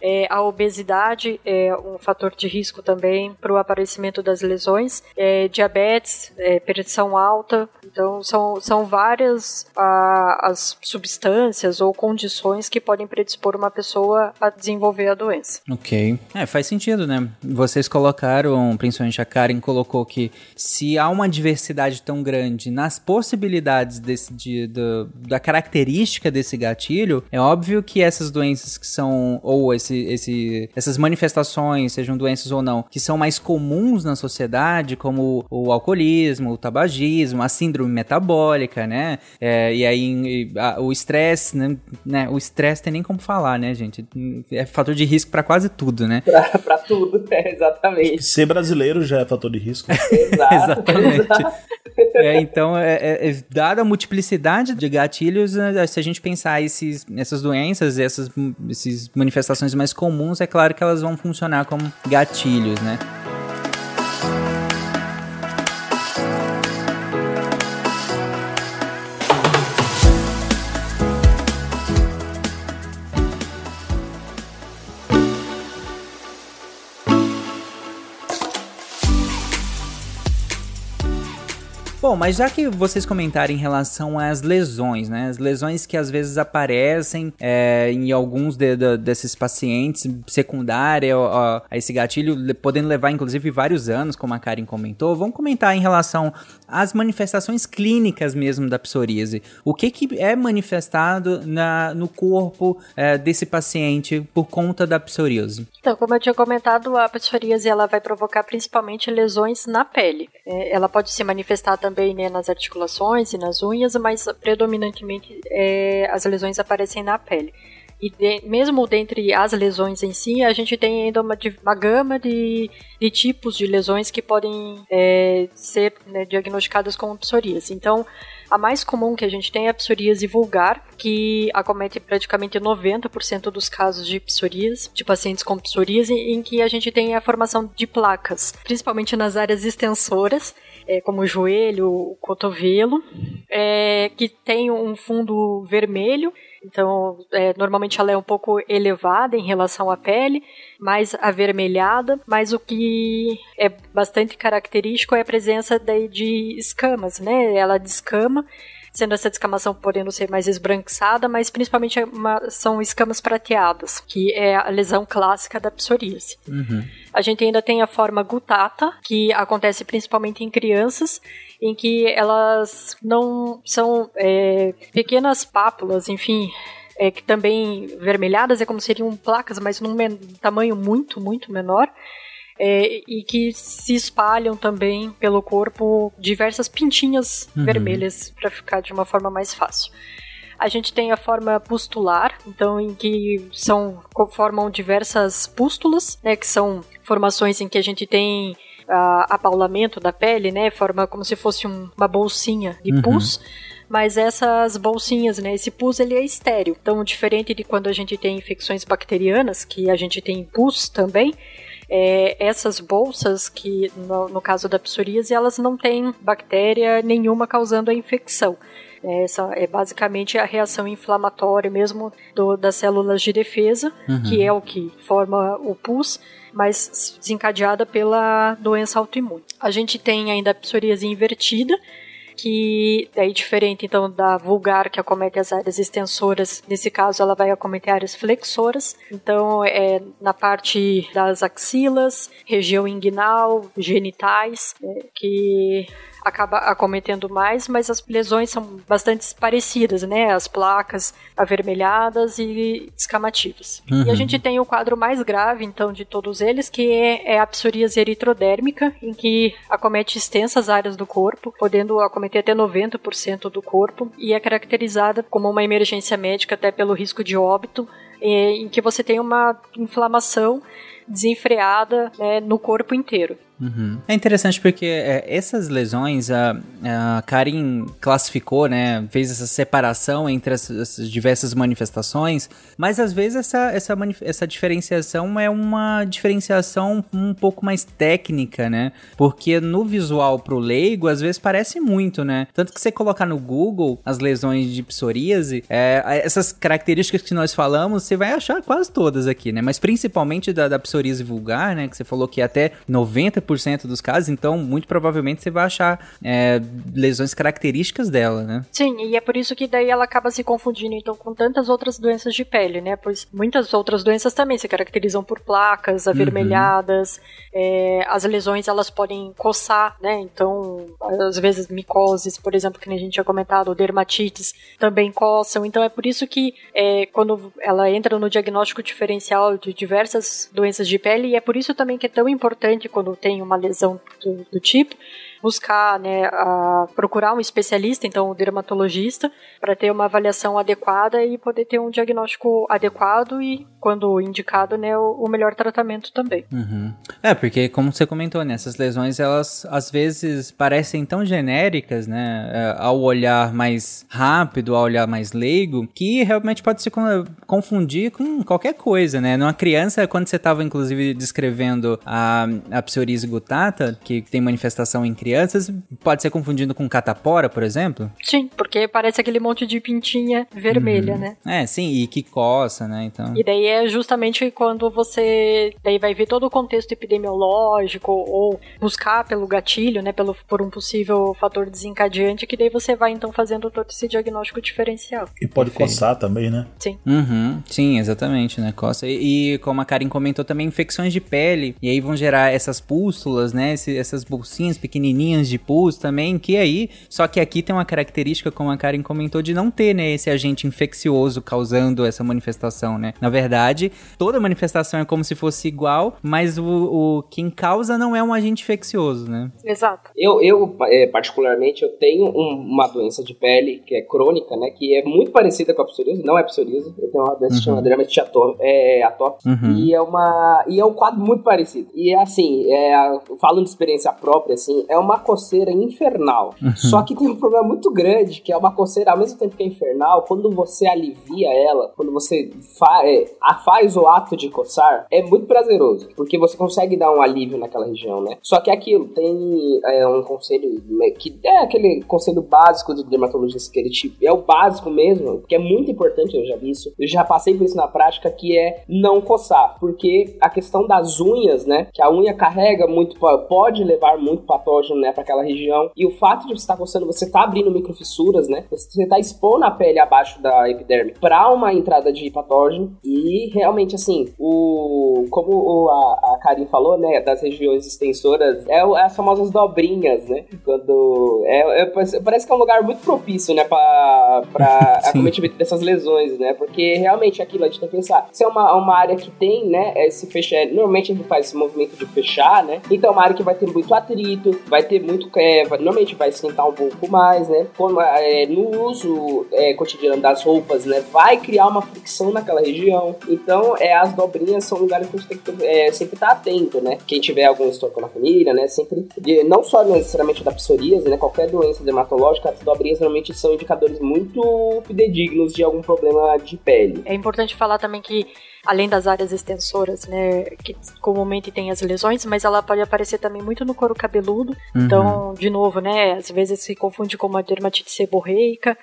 é, a obesidade é um fator de risco também para o aparecimento das lesões. É, diabetes, é, pressão alta. Então, são, são várias a, as substâncias ou condições que podem predispor uma pessoa a desenvolver a doença. Ok. É, faz sentido, né? Vocês colocaram, principalmente a Karen colocou que se há uma diversidade tão grande nas possibilidades desse, de, de, da característica desse gatilho, é óbvio que essas doenças que são, ou esse esse, esse, essas manifestações, sejam doenças ou não, que são mais comuns na sociedade, como o, alcoolismo, o tabagismo, a síndrome metabólica, né? É, e aí a, o estresse, né, né? O estresse tem nem como falar, né, gente? É fator de risco para quase tudo, né? Pra, pra tudo, [laughs] é, exatamente. Ser brasileiro já é fator de risco. [laughs] Exato, Exatamente. É, então, é, é, é, dada a multiplicidade de gatilhos, né, se a gente pensar esses, essas doenças, essas, essas manifestações mais comuns, é claro que elas vão funcionar como gatilhos, né? Bom, mas já que vocês comentaram em relação às lesões, né? As lesões que às vezes aparecem é, em alguns de, de, desses pacientes secundária a, a, esse gatilho, podendo levar inclusive vários anos, como a Karen comentou. Vamos comentar em relação às manifestações clínicas mesmo da psoríase. O que, que é manifestado na, no corpo é, desse paciente por conta da psoríase? Então, como eu tinha comentado, a psoríase ela vai provocar principalmente lesões na pele. É, ela pode se manifestar também também né, nas articulações e nas unhas, mas predominantemente é, as lesões aparecem na pele. E de, mesmo dentre as lesões em si, a gente tem ainda uma, uma gama de, de tipos de lesões que podem é, ser né, diagnosticadas como psoríase. Então, a mais comum que a gente tem é a psoríase vulgar, que acomete praticamente 90% dos casos de psoríase, de pacientes com psoríase, em que a gente tem a formação de placas, principalmente nas áreas extensoras, é, como o joelho, o cotovelo, é, que tem um fundo vermelho. Então, é, normalmente ela é um pouco elevada em relação à pele, mais avermelhada, mas o que é bastante característico é a presença de, de escamas, né? Ela descama sendo essa descamação podendo ser mais esbranquiçada, mas principalmente uma, são escamas prateadas, que é a lesão clássica da psoríase. Uhum. A gente ainda tem a forma gutata, que acontece principalmente em crianças, em que elas não são é, pequenas pápulas, enfim, é, que também vermelhadas, é como seriam placas, mas num tamanho muito, muito menor é, e que se espalham também pelo corpo diversas pintinhas uhum. vermelhas para ficar de uma forma mais fácil. A gente tem a forma pustular, então em que são formam diversas pústulas, né, que são formações em que a gente tem uh, apaulamento da pele, né, forma como se fosse um, uma bolsinha de uhum. pus mas essas bolsinhas, né, esse pus ele é estéreo. Então, diferente de quando a gente tem infecções bacterianas, que a gente tem pus também, é, essas bolsas que, no, no, caso da psoríase, elas não têm bactéria nenhuma causando a infecção. É, essa é basicamente a reação inflamatória mesmo do, das células de defesa, uhum. que é o que forma o pus, mas desencadeada pela doença autoimune. A gente tem ainda a psoríase invertida, que é diferente então da vulgar que acomete as áreas extensoras, nesse caso ela vai acometer áreas flexoras, então é na parte das axilas, região inguinal, genitais, é, que acaba acometendo mais, mas as lesões são bastante parecidas, né? As placas avermelhadas e escamativas. Uhum. E a uhum. gente tem o quadro mais grave, então, de todos eles, que é, é a psoríase eritrodérmica, em que acomete extensas áreas do corpo, podendo acometer até 90% do corpo, e é caracterizada como uma emergência médica até pelo risco de óbito, em que você tem uma inflamação desenfreada né, no corpo inteiro. Uhum. É interessante porque é, essas lesões, a, a Karin classificou, né, fez essa separação entre as, as, diversas manifestações, mas às vezes essa, essa, essa diferenciação é uma diferenciação um pouco mais técnica, né, porque no visual pro leigo, às vezes parece muito, né, tanto que você colocar no Google as lesões de psoríase, é, essas características que nós falamos, você vai achar quase todas aqui, né, mas principalmente da, da psoríase vulgar, né, que você falou que até 90 90% dos casos, então muito provavelmente você vai achar é, lesões características dela, né? Sim, e é por isso que daí ela acaba se confundindo então com tantas outras doenças de pele, né? Pois muitas outras doenças também se caracterizam por placas avermelhadas, uhum. é, as lesões elas podem coçar, né? Então, às vezes micoses, por exemplo, que a gente tinha comentado, dermatites também coçam, então é por isso que é, quando ela entra no diagnóstico diferencial de diversas doenças de pele, e é por isso também que é tão importante quando tem uma lesão do, do tipo, buscar, né, procurar um especialista, então o um dermatologista, para ter uma avaliação adequada e poder ter um diagnóstico adequado e, quando indicado, né, o, o melhor tratamento também. Uhum. É, porque como você comentou, né, essas lesões, elas às vezes parecem tão genéricas, né, é, ao olhar mais rápido, ao olhar mais leigo, que realmente pode se confundir com qualquer coisa, né. Numa criança, quando você estava, inclusive, descrevendo a, a psoríase gutata, que tem manifestação em crianças, pode ser confundido com catapora, por exemplo? Sim, porque parece aquele monte de pintinha vermelha, uhum. né? É, sim, e que coça, né? Então. E daí é justamente quando você daí vai ver todo o contexto epidemiológico ou buscar pelo gatilho, né, pelo por um possível fator desencadeante, que daí você vai então fazendo todo esse diagnóstico diferencial. E pode Perfeito. coçar também, né? Sim. Uhum, sim, exatamente, né? Coça. E, e, como a Karen comentou também, infecções de pele. E aí vão gerar essas pústulas, né? Esse, essas bolsinhas pequenininhas pequenininhas de pus também, que aí, só que aqui tem uma característica, como a Karen comentou, de não ter, né, esse agente infeccioso causando essa manifestação, né? Na verdade, toda manifestação é como se fosse igual, mas o, o quem causa não é um agente infeccioso, né? Exato. Eu, eu é, particularmente, eu tenho um, uma doença de pele que é crônica, né, que é muito parecida com a psoríase, não é psoríase, eu tenho uma doença uhum. chamada dermatite atópica, é, atópica uhum. e é uma e é um quadro muito parecido. E é assim, é, falando de experiência própria, assim, é uma uma coceira infernal. Uhum. Só que tem um problema muito grande, que é uma coceira, ao mesmo tempo que é infernal, quando você alivia ela, quando você fa é, faz o ato de coçar, é muito prazeroso, porque você consegue dar um alívio naquela região, né? Só que aquilo tem é, um conselho, né, que é aquele conselho básico do dermatologista que ele tipo, é o básico mesmo, que é muito importante, eu já vi isso, eu já passei por isso na prática, que é não coçar, porque a questão das unhas, né, que a unha carrega muito, pode levar muito patógeno né, para aquela região. E o fato de você estar tá coçando, você está abrindo microfissuras, né? Você está expondo a pele abaixo da epiderme para uma entrada de patógeno. E realmente, assim, o como o, a, a Karin falou, né, das regiões extensoras, é, é as famosas dobrinhas, né? Quando é, é, parece que é um lugar muito propício, né, para [laughs] acometimento dessas lesões, né? Porque realmente aquilo a gente tem que pensar. Se é uma, uma área que tem, né, esse fechar, normalmente a gente faz esse movimento de fechar, né? Então é uma área que vai ter muito atrito, vai ter muito. É, normalmente vai esquentar um pouco mais, né? Como, é, no uso é, cotidiano das roupas, né? Vai criar uma fricção naquela região. Então, é, as dobrinhas são lugares que a gente tem que é, sempre estar tá atento, né? Quem tiver algum histórico na família, né? Sempre. Não só necessariamente da psoríase, né? Qualquer doença dermatológica, as dobrinhas normalmente são indicadores muito fidedignos de algum problema de pele. É importante falar também que além das áreas extensoras, né, que comumente tem as lesões, mas ela pode aparecer também muito no couro cabeludo. Uhum. Então, de novo, né, às vezes se confunde com uma dermatite seborreica,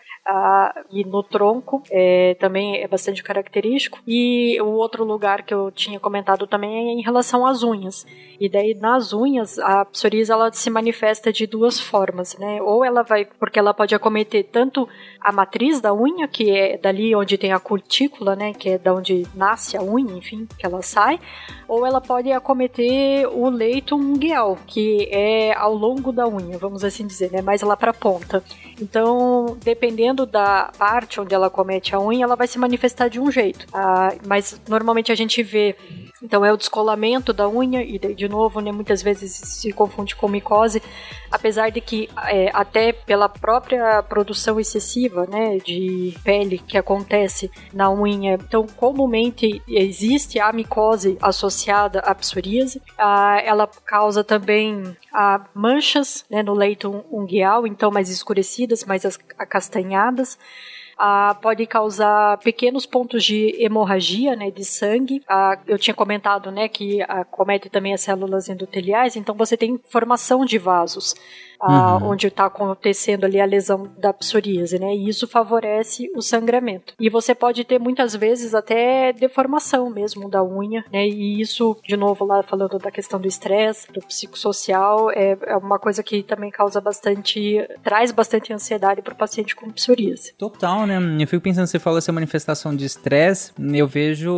E no tronco é, também é bastante característico. E o outro lugar que eu tinha comentado também é em relação às unhas. E daí nas unhas a psoríase ela se manifesta de duas formas, né? Ou ela vai porque ela pode acometer tanto a matriz da unha, que é dali onde tem a cutícula, né, que é da onde nasce a unha, enfim, que ela sai, ou ela pode acometer o leito ungueal, que é ao longo da unha, vamos assim dizer, né, mais lá para a ponta. Então, dependendo da parte onde ela comete a unha, ela vai se manifestar de um jeito. Ah, mas normalmente a gente vê então é o descolamento da unha e de novo, né, muitas vezes se confunde com micose, apesar de que é, até pela própria produção excessiva, né, de pele que acontece na unha, então comumente existe a micose associada à psoríase. Ah, ela causa também ah, manchas, né, no leito ungueal, então mais escurecidas, mais acastanhadas ah, pode causar pequenos pontos de hemorragia, né, de sangue. Ah, eu tinha comentado, né, que acomete também as células endoteliais, então você tem formação de vasos uhum. onde está acontecendo ali a lesão da psoríase, né? E isso favorece o sangramento. E você pode ter muitas vezes até deformação mesmo da unha, né? E isso, de novo, lá falando da questão do estresse, do psicossocial, é, é uma coisa que também causa bastante, traz bastante ansiedade para o paciente com psoríase. Total, né? Eu fico pensando, você fala essa manifestação de estresse, eu vejo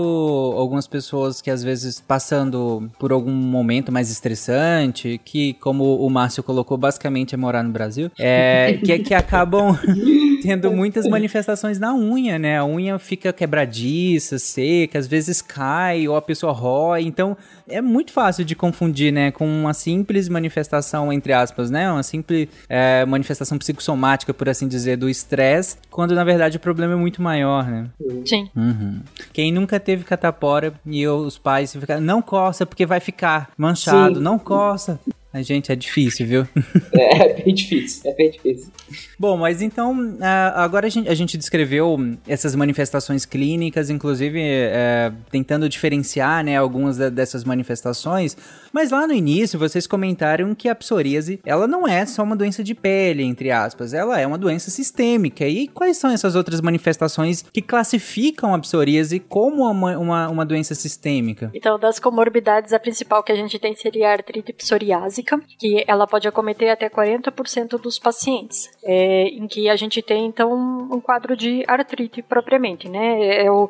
algumas pessoas que às vezes passando por algum momento mais estressante, que como o Márcio colocou, basicamente é morar no Brasil, é, que, que acabam [laughs] tendo muitas manifestações na unha, né? A unha fica quebradiça, seca, às vezes cai ou a pessoa rói. Então é muito fácil de confundir, né? Com uma simples manifestação, entre aspas, né? Uma simples é, manifestação psicossomática, por assim dizer, do estresse, quando na verdade o problema é muito maior, né? Sim. Uhum. Quem nunca teve catapora e eu, os pais ficam, não coça porque vai ficar manchado, Sim. não coça. A gente é difícil, viu? [laughs] É, é bem difícil, é bem difícil. Bom, mas então, agora a gente, a gente descreveu essas manifestações clínicas, inclusive é, tentando diferenciar né, algumas dessas manifestações, mas lá no início vocês comentaram que a psoríase, ela não é só uma doença de pele, entre aspas, ela é uma doença sistêmica. E quais são essas outras manifestações que classificam a psoríase como uma, uma, uma doença sistêmica? Então, das comorbidades, a principal que a gente tem seria a artrite psoriásica, que ela pode acometer até 40% dos pacientes, é, em que a gente tem então um quadro de artrite propriamente, né? É o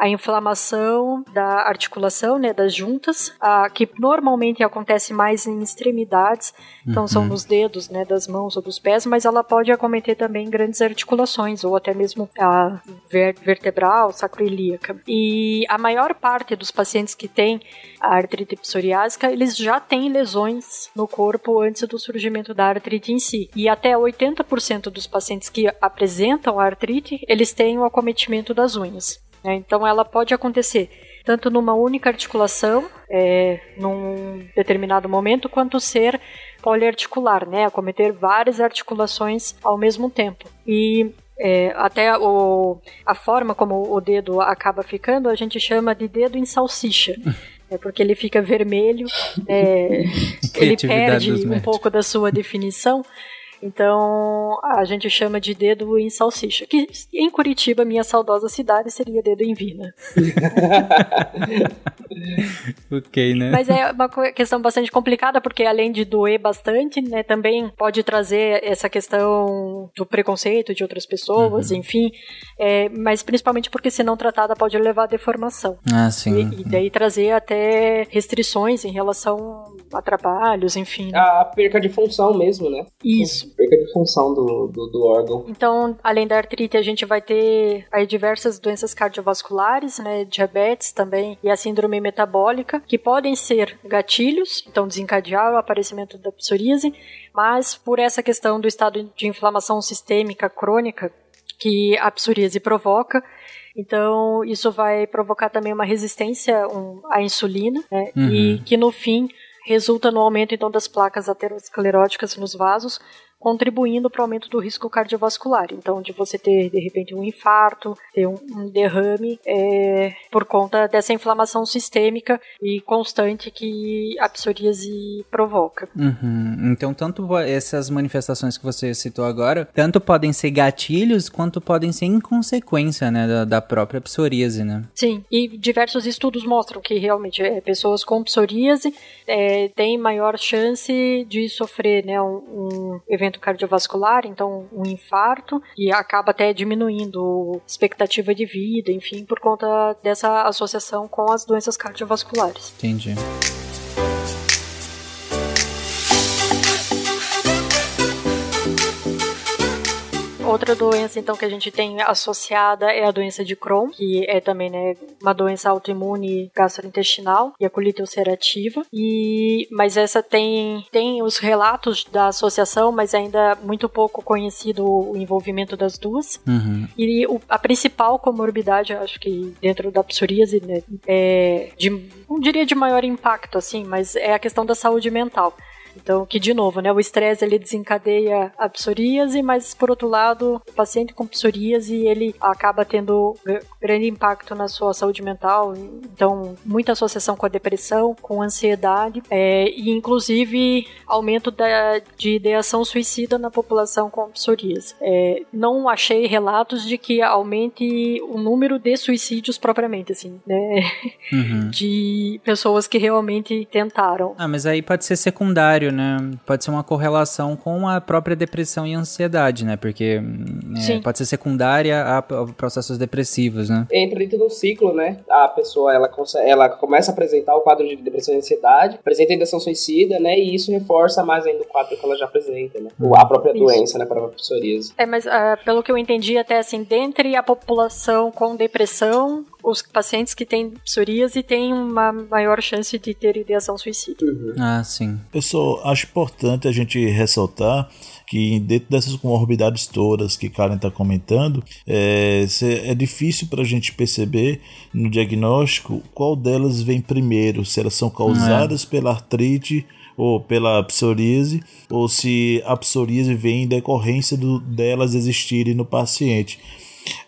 a inflamação da articulação, né, das juntas, a, que normalmente acontece mais em extremidades, então uhum. são nos dedos, né, das mãos ou dos pés, mas ela pode acometer também grandes articulações ou até mesmo a ver, vertebral, sacroiliaca. E a maior parte dos pacientes que têm a artrite psoriásica, eles já têm lesões no corpo antes do surgimento da artrite em si. E até 80% dos pacientes que apresentam a artrite, eles têm o acometimento das unhas. Né? Então ela pode acontecer tanto numa única articulação, é, num determinado momento, quanto ser poliarticular, né? Acometer várias articulações ao mesmo tempo. E é, até o, a forma como o dedo acaba ficando, a gente chama de dedo em salsicha. É porque ele fica vermelho, é, [laughs] ele perde um pouco da sua definição, então a gente chama de dedo em salsicha, que em Curitiba, minha saudosa cidade, seria dedo em vina. [laughs] ok, né? Mas é uma questão bastante complicada, porque além de doer bastante, né, também pode trazer essa questão do preconceito de outras pessoas, uhum. enfim. É, mas principalmente porque se não tratada pode levar a deformação. Ah, sim. E, e daí trazer até restrições em relação a trabalhos, enfim. A perca de função mesmo, né? Isso perca de função do, do, do, órgão. Então, além da artrite, a gente vai ter aí diversas doenças cardiovasculares, né, diabetes também e a síndrome metabólica, que podem ser gatilhos, então desencadear o aparecimento da psoríase, mas por essa questão do estado de inflamação sistêmica crônica que a psoríase provoca, então, isso vai provocar também uma resistência um, à insulina, né? Uhum. E que no fim resulta no aumento então das placas ateroscleróticas nos vasos, contribuindo para o aumento do risco cardiovascular. Então, de você ter, de repente, um infarto, ter um, um derrame, é, por conta dessa inflamação sistêmica e constante que a psoríase provoca. Uhum. Então, tanto essas manifestações que você citou agora, tanto podem ser gatilhos, quanto podem ser inconsequência, né, da, da própria psoríase, né? Sim, e diversos estudos mostram que realmente é, pessoas com psoríase é, têm maior chance de sofrer, né, um, um evento cardiovascular, então um infarto, e acaba até diminuindo expectativa de vida, enfim, por conta dessa associação com as doenças cardiovasculares. Entendi. Outra doença, então, que a gente tem associada é a doença de Crohn, que é também, né, uma doença autoimune gastrointestinal e a colite ulcerativa. E, mas essa tem, tem os relatos da associação, mas ainda muito pouco conhecido o envolvimento das duas. Uhum. E o, a principal comorbidade, acho que dentro da psoríase, né, é de, não diria de maior impacto, assim, mas é a questão da saúde mental. Então, que de novo, né, o estresse ele desencadeia a psoríase, mas por outro lado, o paciente com psoríase, ele acaba tendo grande impacto na sua saúde mental, então muita associação com a depressão, com ansiedade, é, e inclusive aumento da, de ideação suicida na população com psoríase. É, não achei relatos de que aumente o número de suicídios propriamente, assim, né, Uhum. [laughs] de pessoas que realmente tentaram. Ah, mas aí pode ser secundário, né? Pode ser uma correlação com a própria depressão e ansiedade, né? Porque é, pode ser secundária a, processos depressivos, né? entra dentro de um ciclo, né? A pessoa ela, ela começa a apresentar o quadro de depressão e ansiedade, apresenta ideação suicida, né? E isso reforça mais ainda o quadro que ela já apresenta, né? O- A própria Isso. doença, né? Para a psoríase. É, mas ah, pelo que eu entendi, até assim, dentre a população com depressão, os pacientes que têm psoríase têm uma maior chance de ter ideação suicida. Ah, sim. Pessoal, acho importante a gente ressaltar que dentro dessas comorbidades todas que Karen está comentando, é, é difícil para a gente perceber no diagnóstico qual delas vem primeiro, se elas são causadas pela artrite ou pela psoríase, ou se a psoríase vem em decorrência do, delas existirem no paciente.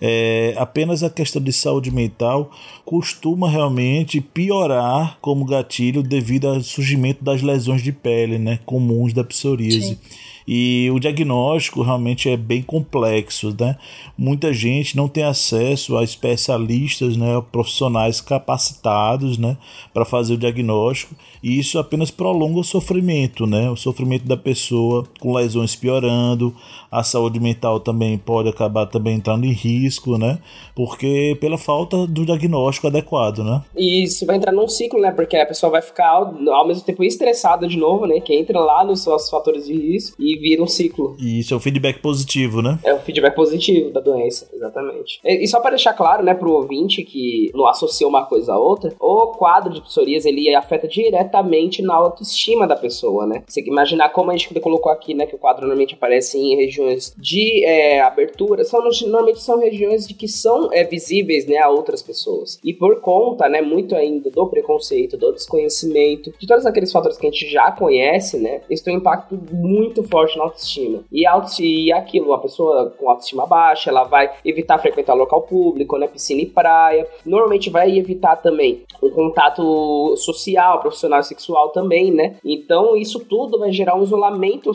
É, apenas a questão de saúde mental costuma realmente piorar como gatilho devido ao surgimento das lesões de pele né, comuns da psoríase. E o diagnóstico realmente é bem complexo, né? Muita gente não tem acesso a especialistas, né, profissionais capacitados, né, para fazer o diagnóstico, e isso apenas prolonga o sofrimento, né? O sofrimento da pessoa com lesões piorando, a saúde mental também pode acabar também entrando em risco, né? Porque pela falta do diagnóstico adequado, né? E isso vai entrar num ciclo, né? Porque a pessoa vai ficar ao, ao mesmo tempo estressada de novo, né? Que entra lá nos seus fatores de risco e vira um ciclo. E isso é o feedback positivo, né? É o feedback positivo da doença, exatamente. E e só para deixar claro, né, pro ouvinte que não associa uma coisa a outra, o quadro de psoríase ele afeta diretamente na autoestima da pessoa, né? Você imaginar como a gente colocou aqui, né, que o quadro normalmente aparece em regiões de é, abertura, são normalmente são regiões de que são é, visíveis, né, a outras pessoas. E por conta, né, muito ainda do preconceito, do desconhecimento, de todos aqueles fatores que a gente já conhece, né, isso tem um impacto muito forte na autoestima. E, auto, e aquilo, uma pessoa com autoestima baixa, ela vai evitar frequentar local público, né, piscina e praia. Normalmente vai evitar também um contato social, profissional sexual também, né? Então isso tudo vai gerar um isolamento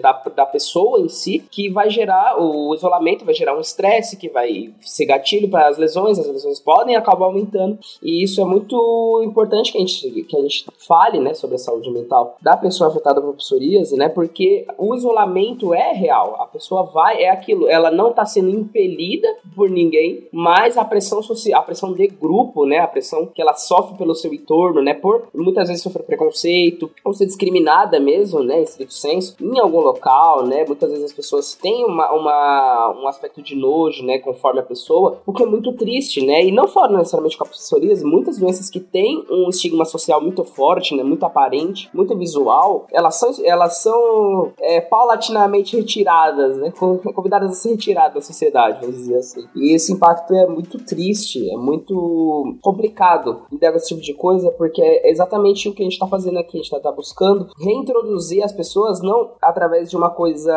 da, da pessoa em si, que vai gerar o isolamento, vai gerar um estresse que vai ser gatilho para as lesões, as lesões podem acabar aumentando. E isso é muito importante que a gente, que a gente fale, né, sobre a saúde mental da pessoa afetada por psoríase, né? Porque o isolamento é real. A pessoa vai, é aquilo, ela não está sendo impelida por ninguém, mas a pressão social, a pressão de grupo, né? A pressão que ela sofre pelo seu entorno, né? Por muitas vezes sofrer preconceito, ou ser discriminada mesmo, né? Em estrito senso, em algum local, né? Muitas vezes as pessoas têm uma, uma, um aspecto de nojo, né? Conforme a pessoa, o que é muito triste, né? E não só necessariamente com a psoríase, muitas doenças que têm um estigma social muito forte, né? Muito aparente, muito visual, elas são, elas são é, paulatinamente retiradas, né? Convidadas a ser retiradas da sociedade, vamos dizer assim. E esse impacto é muito triste, é muito complicado lidar com esse tipo de coisa, porque é exatamente o que a gente está fazendo aqui, a gente está tá buscando reintroduzir as pessoas, não através de uma coisa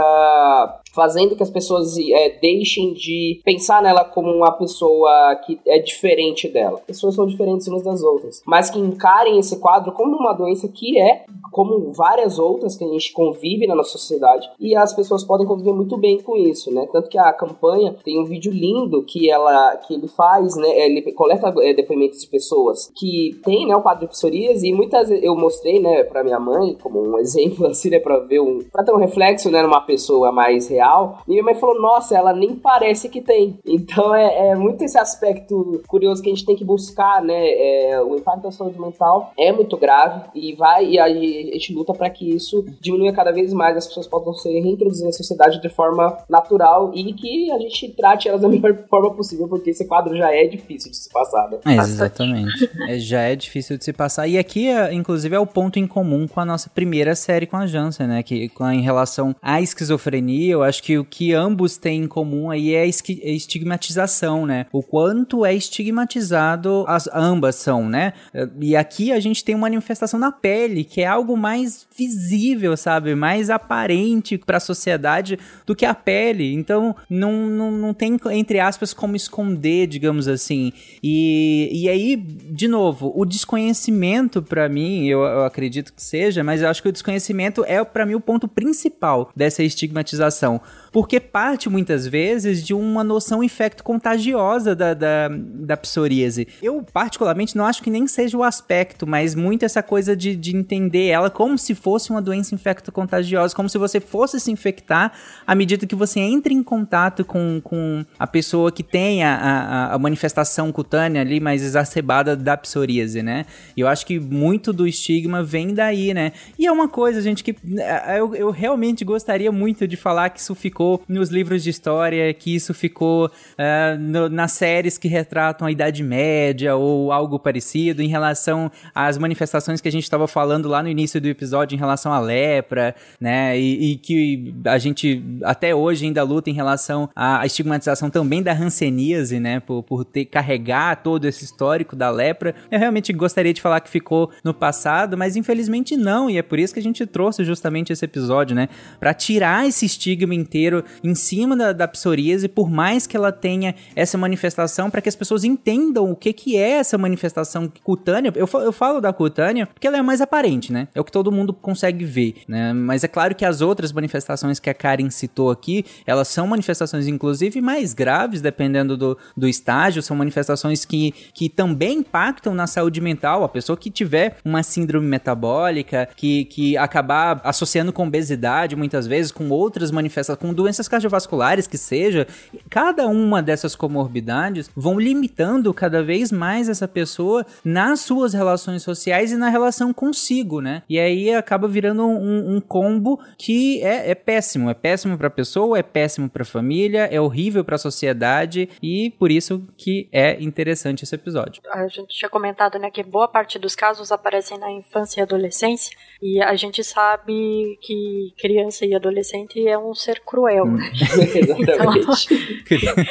fazendo que as pessoas é, deixem de pensar nela como uma pessoa que é diferente dela. Pessoas são diferentes umas das outras, mas que encarem esse quadro como uma doença que é como várias outras que a gente convive na nossa sociedade e as pessoas podem conviver muito bem com isso, né? Tanto que a campanha tem um vídeo lindo que ela que ele faz, né? Ele coleta é, depoimentos de pessoas que tem, né, o quadro de psoríase e muitas eu mostrei, né, para minha mãe como um [laughs] exemplo assim, né, para ver um para ter um reflexo, né, numa pessoa mais real. E minha mãe falou: "Nossa, ela nem parece que tem". [laughs] Então é, é muito esse aspecto curioso que a gente tem que buscar, né? É, o impacto da saúde mental é muito grave e vai e aí a gente luta para que isso diminua cada vez mais, as pessoas possam ser reintroduzidas na sociedade de forma natural e que a gente trate elas da [laughs] melhor forma possível, porque esse quadro já é difícil de se passar, né? É, exatamente. é, já é difícil de se passar. E aqui, é, inclusive, é o ponto em comum com a nossa primeira série com a Janssen, né? Que em relação à esquizofrenia, eu acho que o que ambos têm em comum aí é a é estigmatização, né? O quanto é estigmatizado as ambas são, né? E aqui a gente tem uma manifestação na pele, que é algo algo mais visível, sabe? Mais aparente para a sociedade do que a pele. Então, não, não, não tem, entre aspas, como esconder, digamos assim. E, e aí, de novo, o desconhecimento, para mim, eu, eu, acredito que seja, mas eu acho que o desconhecimento é, para mim, o ponto principal dessa estigmatização porque parte muitas vezes de uma noção infecto-contagiosa da, da, da psoríase. Eu, particularmente, não acho que nem seja o aspecto, mas muito essa coisa de, de entender ela como se fosse uma doença infecto-contagiosa, como se você fosse se infectar à medida que você entra em contato com, com a pessoa que tem a, a, a manifestação cutânea ali mais exacerbada da psoríase, né? E eu acho que muito do estigma vem daí, né? E é uma coisa, gente, que é, eu, eu realmente gostaria muito de falar que isso ficou ficou nos livros de história, que isso ficou uh, no, nas séries que retratam a Idade Média ou algo parecido em relação às manifestações que a gente estava falando lá no início do episódio em relação à lepra, né? E, e, que a gente até hoje ainda luta em relação à estigmatização também da hanseníase, né? Por, por ter carregar todo esse histórico da lepra. Eu realmente gostaria de falar que ficou no passado, mas infelizmente não, e é por isso que a gente trouxe justamente esse episódio, né? Para tirar esse estigma inteiro em cima da, da psoríase, por mais que ela tenha essa manifestação, para que as pessoas entendam o que, que é essa manifestação cutânea. Eu, eu falo da cutânea porque ela é mais aparente, né? É o que todo mundo consegue ver, né? Mas é claro que as outras manifestações que a Karen citou aqui, elas são manifestações, inclusive, mais graves, dependendo do, do estágio, são manifestações que, que também impactam na saúde mental. A pessoa que tiver uma síndrome metabólica, que, que acabar associando com obesidade, muitas vezes, com outras manifestações, com doenças cardiovasculares que seja, cada uma dessas comorbidades vão limitando cada vez mais essa pessoa nas suas relações sociais e na relação consigo, né? E aí acaba virando um, um combo que é, é péssimo. É péssimo para a pessoa, é péssimo para a família, é horrível para a sociedade e por isso que é interessante esse episódio. A gente tinha comentado, né, que boa parte dos casos aparecem na infância e adolescência e a gente sabe que criança e adolescente é um ser cruel cruel. Hum. [laughs] Exatamente. Então,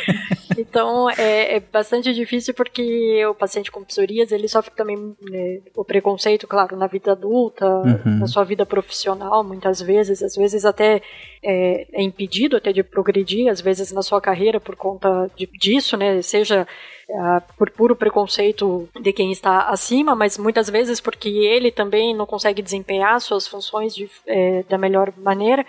então é, é, bastante difícil porque o paciente com psoríase ele sofre também né, o preconceito, claro, na vida adulta, uhum. na sua vida profissional, muitas vezes, às vezes até é, é, impedido até de progredir, às vezes na sua carreira por conta de, disso, né? Seja Uh, por puro preconceito de quem está acima, mas muitas vezes porque ele também não consegue desempenhar suas funções de, é, da melhor maneira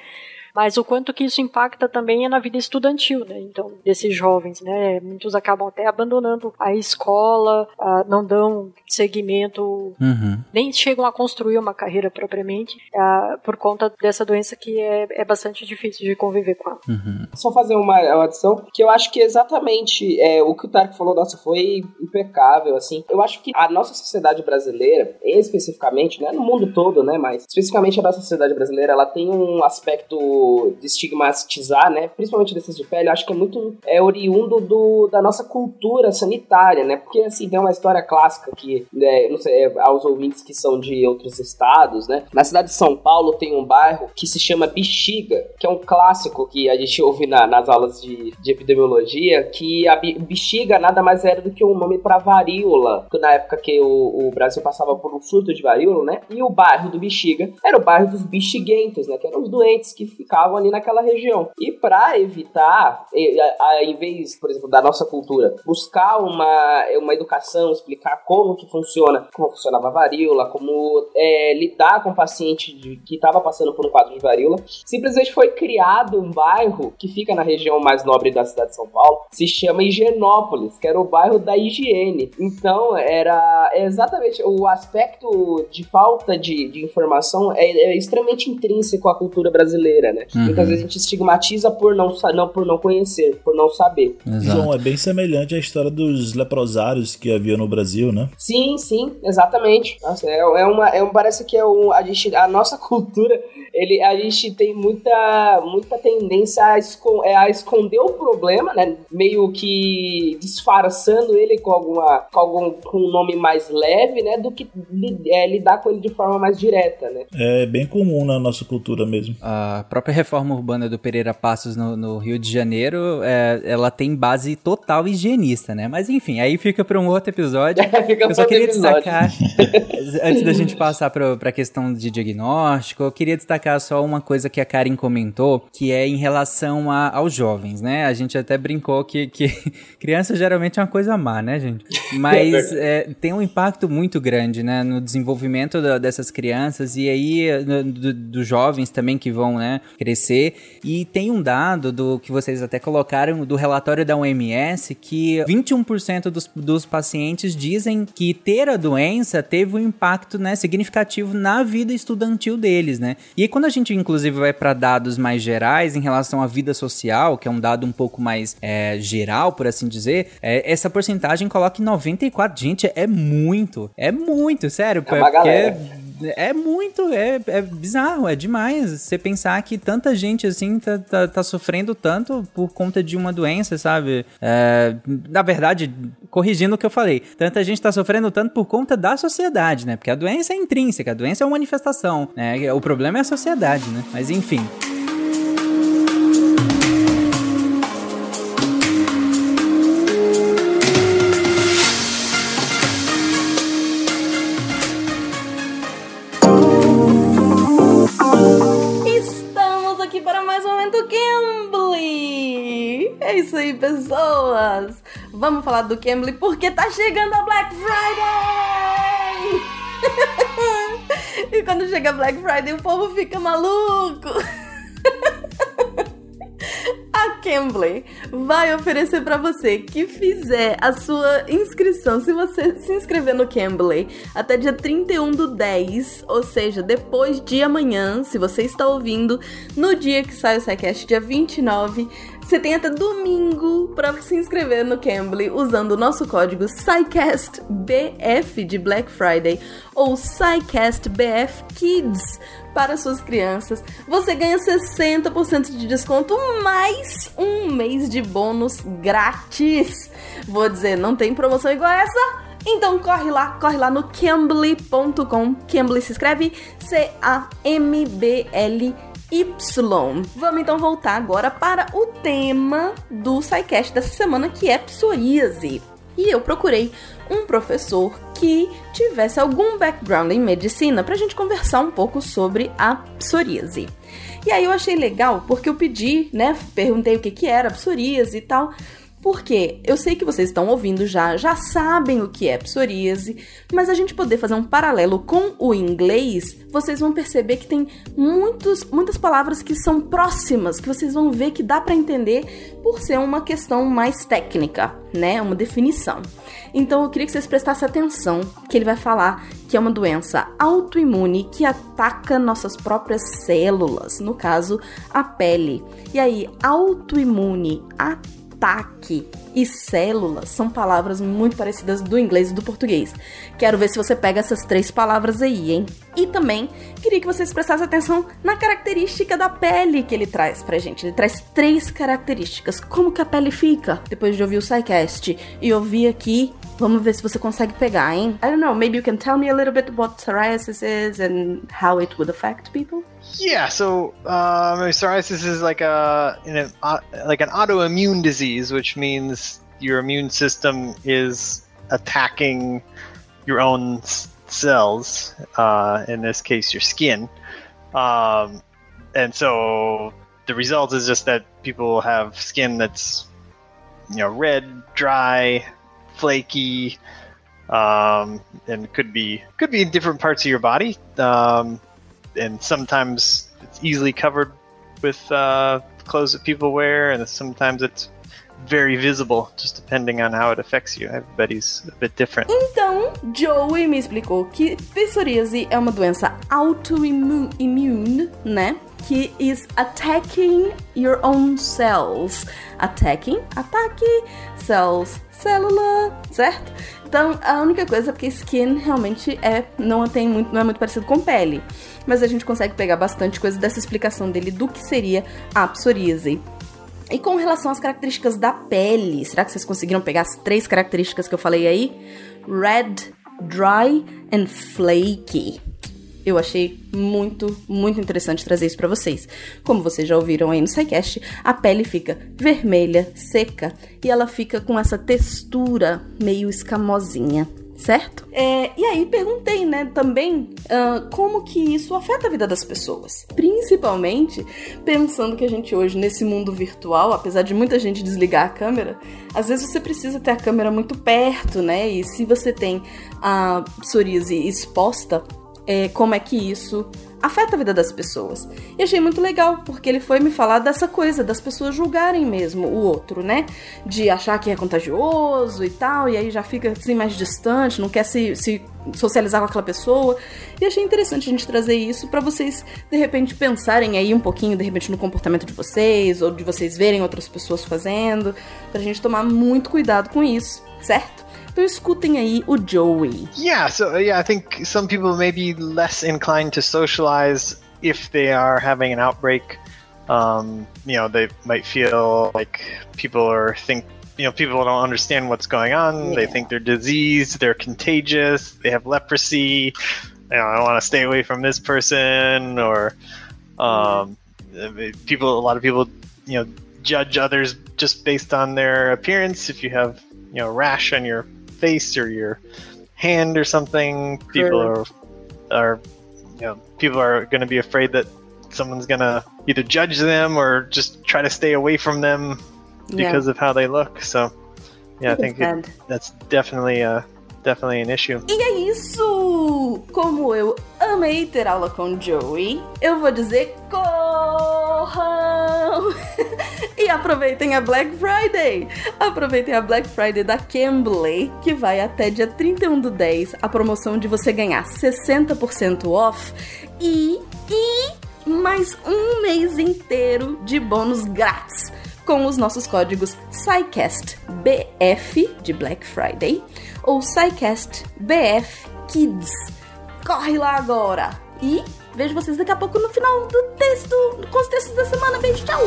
mas o quanto que isso impacta também é na vida estudantil, né? Então, desses jovens, né? Muitos acabam até abandonando a escola, uh, não dão seguimento, uhum. nem chegam a construir uma carreira propriamente, uh, por conta dessa doença que é, é bastante difícil de conviver com ela. Uhum. Só fazer uma, uma adição, que eu acho que exatamente é, o que o Tarek falou, nossa, foi impecável, assim. Eu acho que a nossa sociedade brasileira, especificamente, né, no mundo todo, né, mas especificamente a nossa sociedade brasileira, ela tem um aspecto de estigmatizar, né, principalmente desses de pele, eu acho que é muito é oriundo do, da nossa cultura sanitária, né? Porque assim, tem uma história clássica que, né, não sei, é, aos ouvintes que são de outros estados, né? Na cidade de São Paulo tem um bairro que se chama Bexiga, que é um clássico que a gente ouve na, nas aulas de, de epidemiologia, que a bexiga nada mais era do que um nome para varíola, na época que o, o Brasil passava por um surto de varíola, né? E o bairro do Bexiga era o bairro dos bexiguentos, né? Que eram os doentes que ficavam ali naquela região. E para evitar, em vez, por exemplo, da nossa cultura, buscar uma, uma educação, explicar como que funciona, como funcionava a varíola, como é, lidar com o paciente de, que estava passando por um quadro de varíola, simplesmente foi criado um bairro que fica na região mais nobre da cidade de São Paulo, se chama Higienópolis, que era o bairro da higiene. Então, era exatamente o aspecto de falta de, de informação é, é extremamente intrínseco à cultura brasileira, né? Uhum. Muitas vezes a gente estigmatiza por não, não, por não conhecer, por não saber. Exato. João, é bem semelhante à história dos leprosários que havia no Brasil, né? Sim, sim, exatamente. Nossa, é, é uma, é um, parece que é um, a, gente, a nossa [laughs] cultura ele, a gente tem muita, muita tendência a, esco é, a esconder o problema, né? Meio que disfarçando ele com alguma com algum com um nome mais leve, né? Do que é, lidar com ele de forma mais direta, né? É bem comum na nossa cultura mesmo. A própria reforma urbana do Pereira Passos no, no Rio de Janeiro, é, ela tem base total higienista, né? Mas enfim, aí fica para um outro episódio. [laughs] fica eu só queria episódio. destacar, [laughs] antes da gente passar para a questão de diagnóstico, eu queria destacar destacar só uma coisa que a Karen comentou, que é em relação a, aos jovens, né? A gente até brincou que, que [laughs] criança geralmente é uma coisa má, né, gente? Mas é, tem um impacto muito grande, né, no desenvolvimento da, dessas crianças e aí dos do jovens também que vão, né, crescer. E tem um dado do que vocês até colocaram do relatório da OMS que 21% dos, dos pacientes dizem que ter a doença teve um impacto, né, significativo na vida estudantil deles, né? E quando a gente, inclusive, vai para dados mais gerais em relação à vida social, que é um dado um pouco mais é, geral, por assim dizer, é, essa porcentagem coloca em 94. Gente, é muito. É muito, sério. É uma porque é muito, é, é bizarro, é demais você pensar que tanta gente assim tá, tá, tá sofrendo tanto por conta de uma doença, sabe? É, na verdade, corrigindo o que eu falei, tanta gente tá sofrendo tanto por conta da sociedade, né? Porque a doença é intrínseca, a doença é uma manifestação, né? O problema é a sociedade, né? Mas enfim. É isso aí, pessoas! Vamos falar do Cambly porque tá chegando a Black Friday! [laughs] e quando chega Black Friday, o povo fica maluco! [laughs] A Cambly vai oferecer para você que fizer a sua inscrição, se você se inscrever no Cambly até dia 31 do 10, ou seja, depois de amanhã, se você está ouvindo no dia que sai o SciCast, dia 29, você tem até domingo para se inscrever no Cambly usando o nosso código SciCastBF de Black Friday ou SciCastBFKids para suas crianças. Você ganha 60% de desconto mais um mês de bônus grátis. Vou dizer, não tem promoção igual essa? Então corre lá, corre lá no cambly.com. Cambly se escreve C-A-M-B-L Y. Vamos então voltar agora para o tema do SciCast dessa semana, que é psoríase. E eu procurei um professor que tivesse algum background em medicina para a gente conversar um pouco sobre a psoríase. E aí eu achei legal porque eu pedi, né, perguntei o que que era psoríase e tal, porque eu sei que vocês estão ouvindo já, já sabem o que é psoríase, mas a gente poder fazer um paralelo com o inglês, vocês vão perceber que tem muitos, muitas palavras que são próximas, que vocês vão ver que dá para entender por ser uma questão mais técnica, né? Uma definição. Então eu queria que vocês prestassem atenção que ele vai falar que é uma doença autoimune que ataca nossas próprias células, no caso, a pele. E aí, autoimune, ataca ataque e célula são palavras muito parecidas do inglês e do português. Quero ver se você pega essas três palavras aí, hein? E também queria que vocês prestassem atenção na característica da pele que ele traz pra gente. Ele traz três características. Como que a pele fica? Depois de ouvir o SciCast e ouvir aqui Vamos ver se você consegue pegar, hein? I don't know, maybe you can tell me a little bit what psoriasis is and how it would affect people? Yeah, so um, psoriasis is like a an, uh, like an autoimmune disease, which means your immune system is attacking your own cells. Uh, in this case, your skin, um, and so the result is just that people have skin that's you know red, dry, flaky, um, and could be could be in different parts of your body. Um, and sometimes it's easily covered with uh, clothes that people wear, and sometimes it's very visible, just depending on how it affects you. Everybody's a bit different. Então, Joey me explicou que psoríase é uma doença autoimmune, né? Que is attacking your own cells. Attacking, ataque, cells, célula, certo? Então, a única coisa é porque skin realmente é não tem muito, não é muito parecido com pele, mas a gente consegue pegar bastante coisa dessa explicação dele do que seria a psoríase. E com relação às características da pele, será que vocês conseguiram pegar as três características que eu falei aí? Red, dry and flaky. Eu achei muito, muito interessante trazer isso para vocês. Como vocês já ouviram aí no SciCast, a pele fica vermelha, seca e ela fica com essa textura meio escamosinha certo? É, e aí perguntei, né, também uh, como que isso afeta a vida das pessoas. Principalmente pensando que a gente hoje, nesse mundo virtual, apesar de muita gente desligar a câmera, às vezes você precisa ter a câmera muito perto, né? E se você tem a psoríase exposta, é, como é que isso afeta a vida das pessoas. E achei muito legal, porque ele foi me falar dessa coisa, das pessoas julgarem mesmo o outro, né? De achar que é contagioso e tal, e aí já fica assim mais distante, não quer se, se socializar com aquela pessoa. E achei interessante a gente trazer isso para vocês, de repente, pensarem aí um pouquinho, de repente, no comportamento de vocês, ou de vocês verem outras pessoas fazendo, pra gente tomar muito cuidado com isso, certo? Então escutem aí o Joey. Yeah, so yeah, I think some people may be less inclined to socialize if they are having an outbreak. Um, you know, they might feel like people are think you know people don't understand what's going on. Yeah. They think they're diseased, they're contagious, they have leprosy. You know, I want to stay away from this person, or um, people. A lot of people, you know, judge others just based on their appearance. If you have you know rash on your face or your hand or something, people are are you know people are going to be afraid that someone's going to either judge them or just try to stay away from them because yeah. of how they look. So yeah, I think it, that's definitely a definitely an issue. E é isso! Como eu amei ter aula com Joey, eu vou dizer corram! [laughs] e aproveitem a Black Friday! Aproveitem a Black Friday da Cambly, que vai até dia 31 do 10, a promoção de você ganhar 60% off e, e mais um mês inteiro de bônus grátis com os nossos códigos SciCastBF de Black Friday ou SciCastBF Kids. Corre lá agora! E vejo vocês daqui a pouco no final do texto, com os textos da semana. Beijo, tchau!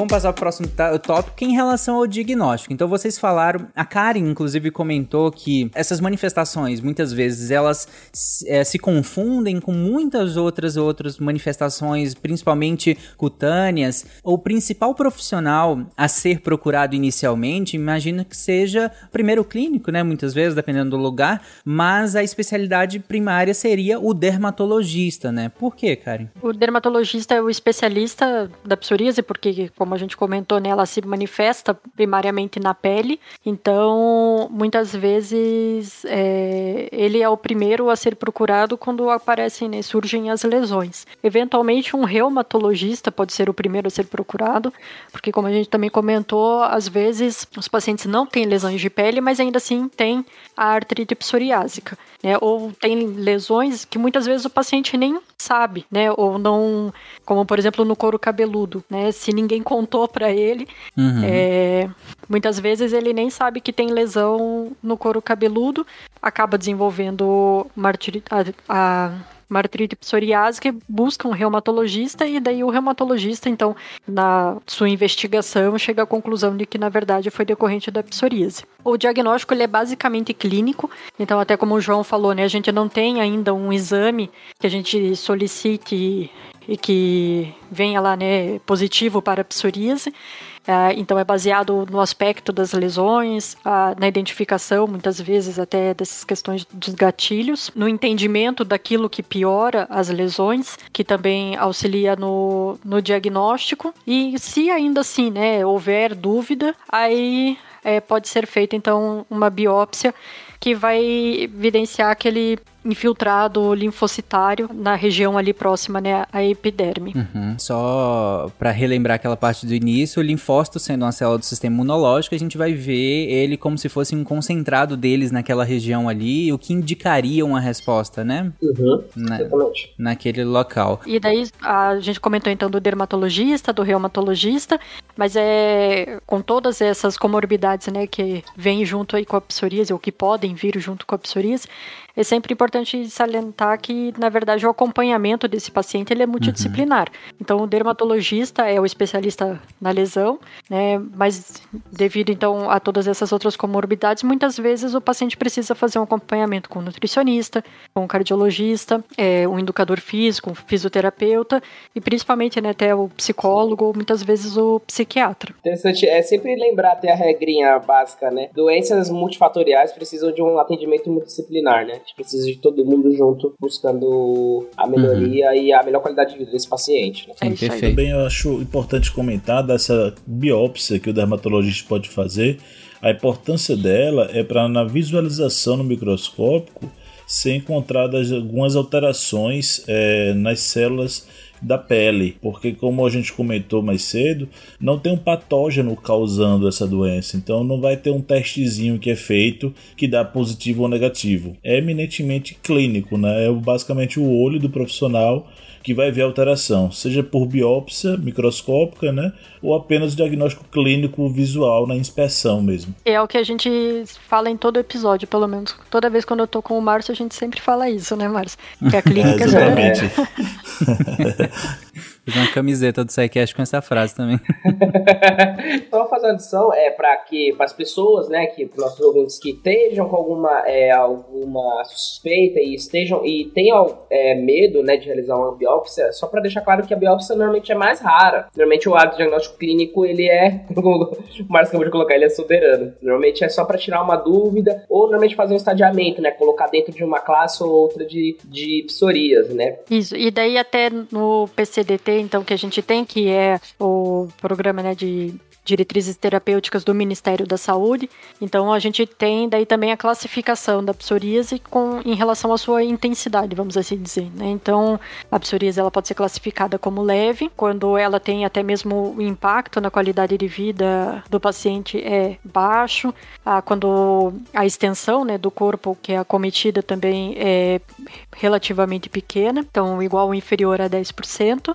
Vamos passar para o próximo tópico em relação ao diagnóstico. Então vocês falaram, a Karen inclusive comentou que essas manifestações muitas vezes elas é, se confundem com muitas outras outras manifestações, principalmente cutâneas. O principal profissional a ser procurado inicialmente, imagino que seja o primeiro clínico, né? Muitas vezes, dependendo do lugar, mas a especialidade primária seria o dermatologista, né? Por quê, Karen? O dermatologista é o especialista da psoríase, porque como como a gente comentou, né, ela se manifesta primariamente na pele, então muitas vezes é, ele é o primeiro a ser procurado quando aparecem, né, surgem as lesões. Eventualmente, um reumatologista pode ser o primeiro a ser procurado, porque como a gente também comentou, às vezes os pacientes não têm lesões de pele, mas ainda assim têm a artrite psoriásica, né, ou tem lesões que muitas vezes o paciente nem sabe, né, ou não, como por exemplo no couro cabeludo, né, se ninguém contou para ele, uhum. é, muitas vezes ele nem sabe que tem lesão no couro cabeludo, acaba desenvolvendo a, a uma artrite psoriásica, busca um reumatologista e daí o reumatologista, então, na sua investigação, chega à conclusão de que, na verdade, foi decorrente da psoríase. O diagnóstico ele é basicamente clínico, então, até como o João falou, né, a gente não tem ainda um exame que a gente solicite e que venha lá, né, positivo para psoríase. Uh, então é baseado no aspecto das lesões, uh, na identificação, muitas vezes até dessas questões dos gatilhos, no entendimento daquilo que piora as lesões, que também auxilia no, no diagnóstico. E se ainda assim né, houver dúvida, aí é, pode ser feita então uma biópsia que vai evidenciar aquele infiltrado linfocitário na região ali próxima, né, à epiderme. Uhum. Só para relembrar aquela parte do início, o linfócito sendo uma célula do sistema imunológico, a gente vai ver ele como se fosse um concentrado deles naquela região ali, o que indicaria uma resposta, né? Uhum, na, exatamente. Naquele local. E daí a gente comentou então do dermatologista, do reumatologista, mas é com todas essas comorbidades, né, que vêm junto aí com a psoríase ou que podem vir junto com a psoríase, é sempre importante salientar que, na verdade, o acompanhamento desse paciente ele é multidisciplinar. Uhum. Então, o dermatologista é o especialista na lesão, né? Mas devido então a todas essas outras comorbidades, muitas vezes o paciente precisa fazer um acompanhamento com um nutricionista, com um cardiologista, é, um educador físico, um fisioterapeuta e principalmente né, até o psicólogo ou muitas vezes o psiquiatra. Interessante é sempre lembrar até a regrinha básica, né? Doenças multifatoriais precisam de um atendimento multidisciplinar, né? Gente precisa de todo mundo junto buscando a melhoria uhum. e a melhor qualidade de vida desse paciente. Né? Sim, perfeito. Também eu acho importante comentar dessa biópsia que o dermatologista pode fazer. A importância dela é para na visualização no microscópico ser encontradas algumas alterações é, nas células da pele, porque como a gente comentou mais cedo, não tem um patógeno causando essa doença, então não vai ter um testezinho que é feito que dá positivo ou negativo. É eminentemente clínico, né? É basicamente o olho do profissional que vai ver alteração, seja por biópsia microscópica, né, ou apenas diagnóstico clínico visual na inspeção mesmo. É o que a gente fala em todo episódio, pelo menos toda vez quando eu tô com o Márcio, a gente sempre fala isso, né, Márcio? Que a [laughs] clínica é, exatamente. [laughs] Fiz uma camiseta do SciCast com essa frase também. [laughs] Só fazer uma adição é para que para as pessoas, né, que nossos ouvintes que estejam com alguma é, alguma suspeita e estejam e tenham é, medo, né, de realizar uma biópsia, só para deixar claro que a biópsia normalmente é mais rara. Normalmente o ato diagnóstico clínico ele é, como [laughs] o Marcos acabou de colocar, ele é soberano. Normalmente é só para tirar uma dúvida ou normalmente fazer um estadiamento, né, colocar dentro de uma classe ou outra de de psoríase, né? Isso. E daí até no PCDT então, que a gente tem, que é o programa né, de diretrizes terapêuticas do Ministério da Saúde. Então a gente tem daí também a classificação da psoríase com em relação à sua intensidade, vamos assim dizer, né? Então a psoríase ela pode ser classificada como leve, quando ela tem até mesmo o impacto na qualidade de vida do paciente é baixo, ah, quando a extensão, né, do corpo que é acometida também é relativamente pequena, então igual ou inferior a 10%.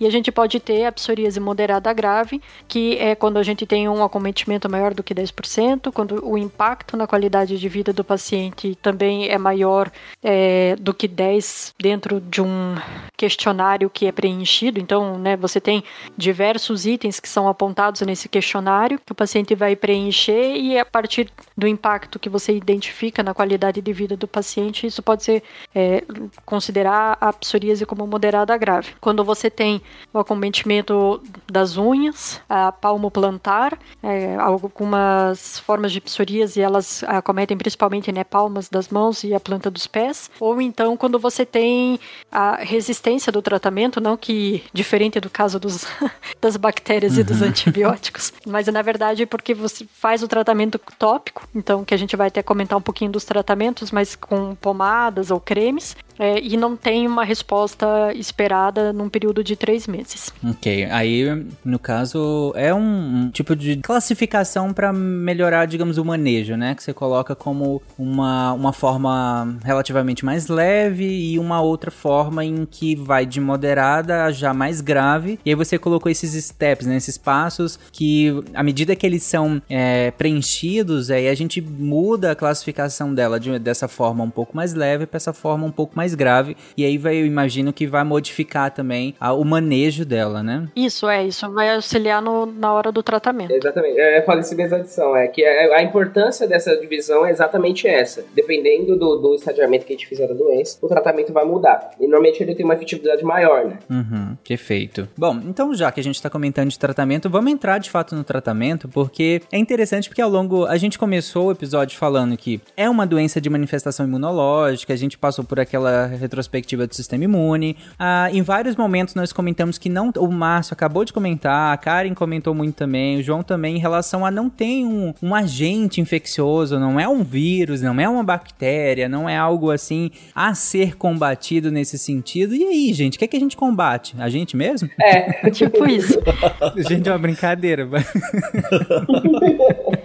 E a gente pode ter a psoríase moderada grave, que é quando a gente tem um acometimento maior do que 10%, quando o impacto na qualidade de vida do paciente também é maior é, do que 10 dentro de um questionário que é preenchido. Então, né, você tem diversos itens que são apontados nesse questionário que o paciente vai preencher e a partir do impacto que você identifica na qualidade de vida do paciente, isso pode ser é, considerar a psoríase como moderada grave. Quando você tem o acometimento das unhas, a palmo plantar, é, algumas formas de psoríase elas acometem principalmente né, palmas das mãos e a planta dos pés, ou então quando você tem a resistência do tratamento, não que diferente do caso dos, [laughs] das bactérias uhum. e dos uhum. antibióticos, mas na verdade é porque você faz o tratamento tópico, então que a gente vai até comentar um pouquinho dos tratamentos, mas com pomadas ou cremes, é, e não tem uma resposta esperada num período de três meses. Ok, aí no caso é um, tipo de classificação para melhorar, digamos, o manejo, né? Que você coloca como uma, uma forma relativamente mais leve e uma outra forma em que vai de moderada a já mais grave. E aí você colocou esses steps, né? Esses passos que, à medida que eles são é, preenchidos, aí a gente muda a classificação dela de, dessa forma um pouco mais leve para essa forma um pouco mais mais grave. E aí vai, eu imagino que vai modificar também a, o manejo dela, né? Isso, é, isso vai auxiliar no, na hora do tratamento. Exatamente. Eu falei isso mesmo adição, é que a, a, importância dessa divisão é exatamente essa. Dependendo do, do estadiamento que a gente fizer da doença, o tratamento vai mudar. E normalmente ele tem uma efetividade maior, né? Uhum, perfeito. Bom, então já que a gente está comentando de tratamento, vamos entrar de fato no tratamento, porque é interessante porque ao longo a gente começou o episódio falando que é uma doença de manifestação imunológica, a gente passou por aquela retrospectiva do sistema imune. Ah, em vários momentos nós comentamos que não. O Márcio acabou de comentar, a Karen comentou muito também, o João também, em relação a não ter um, um agente infeccioso, não é um vírus, não é uma bactéria, não é algo assim a ser combatido nesse sentido. E aí, gente, o que, é que a gente combate? A gente mesmo? É, tipo isso. [laughs] gente, é uma brincadeira. [laughs]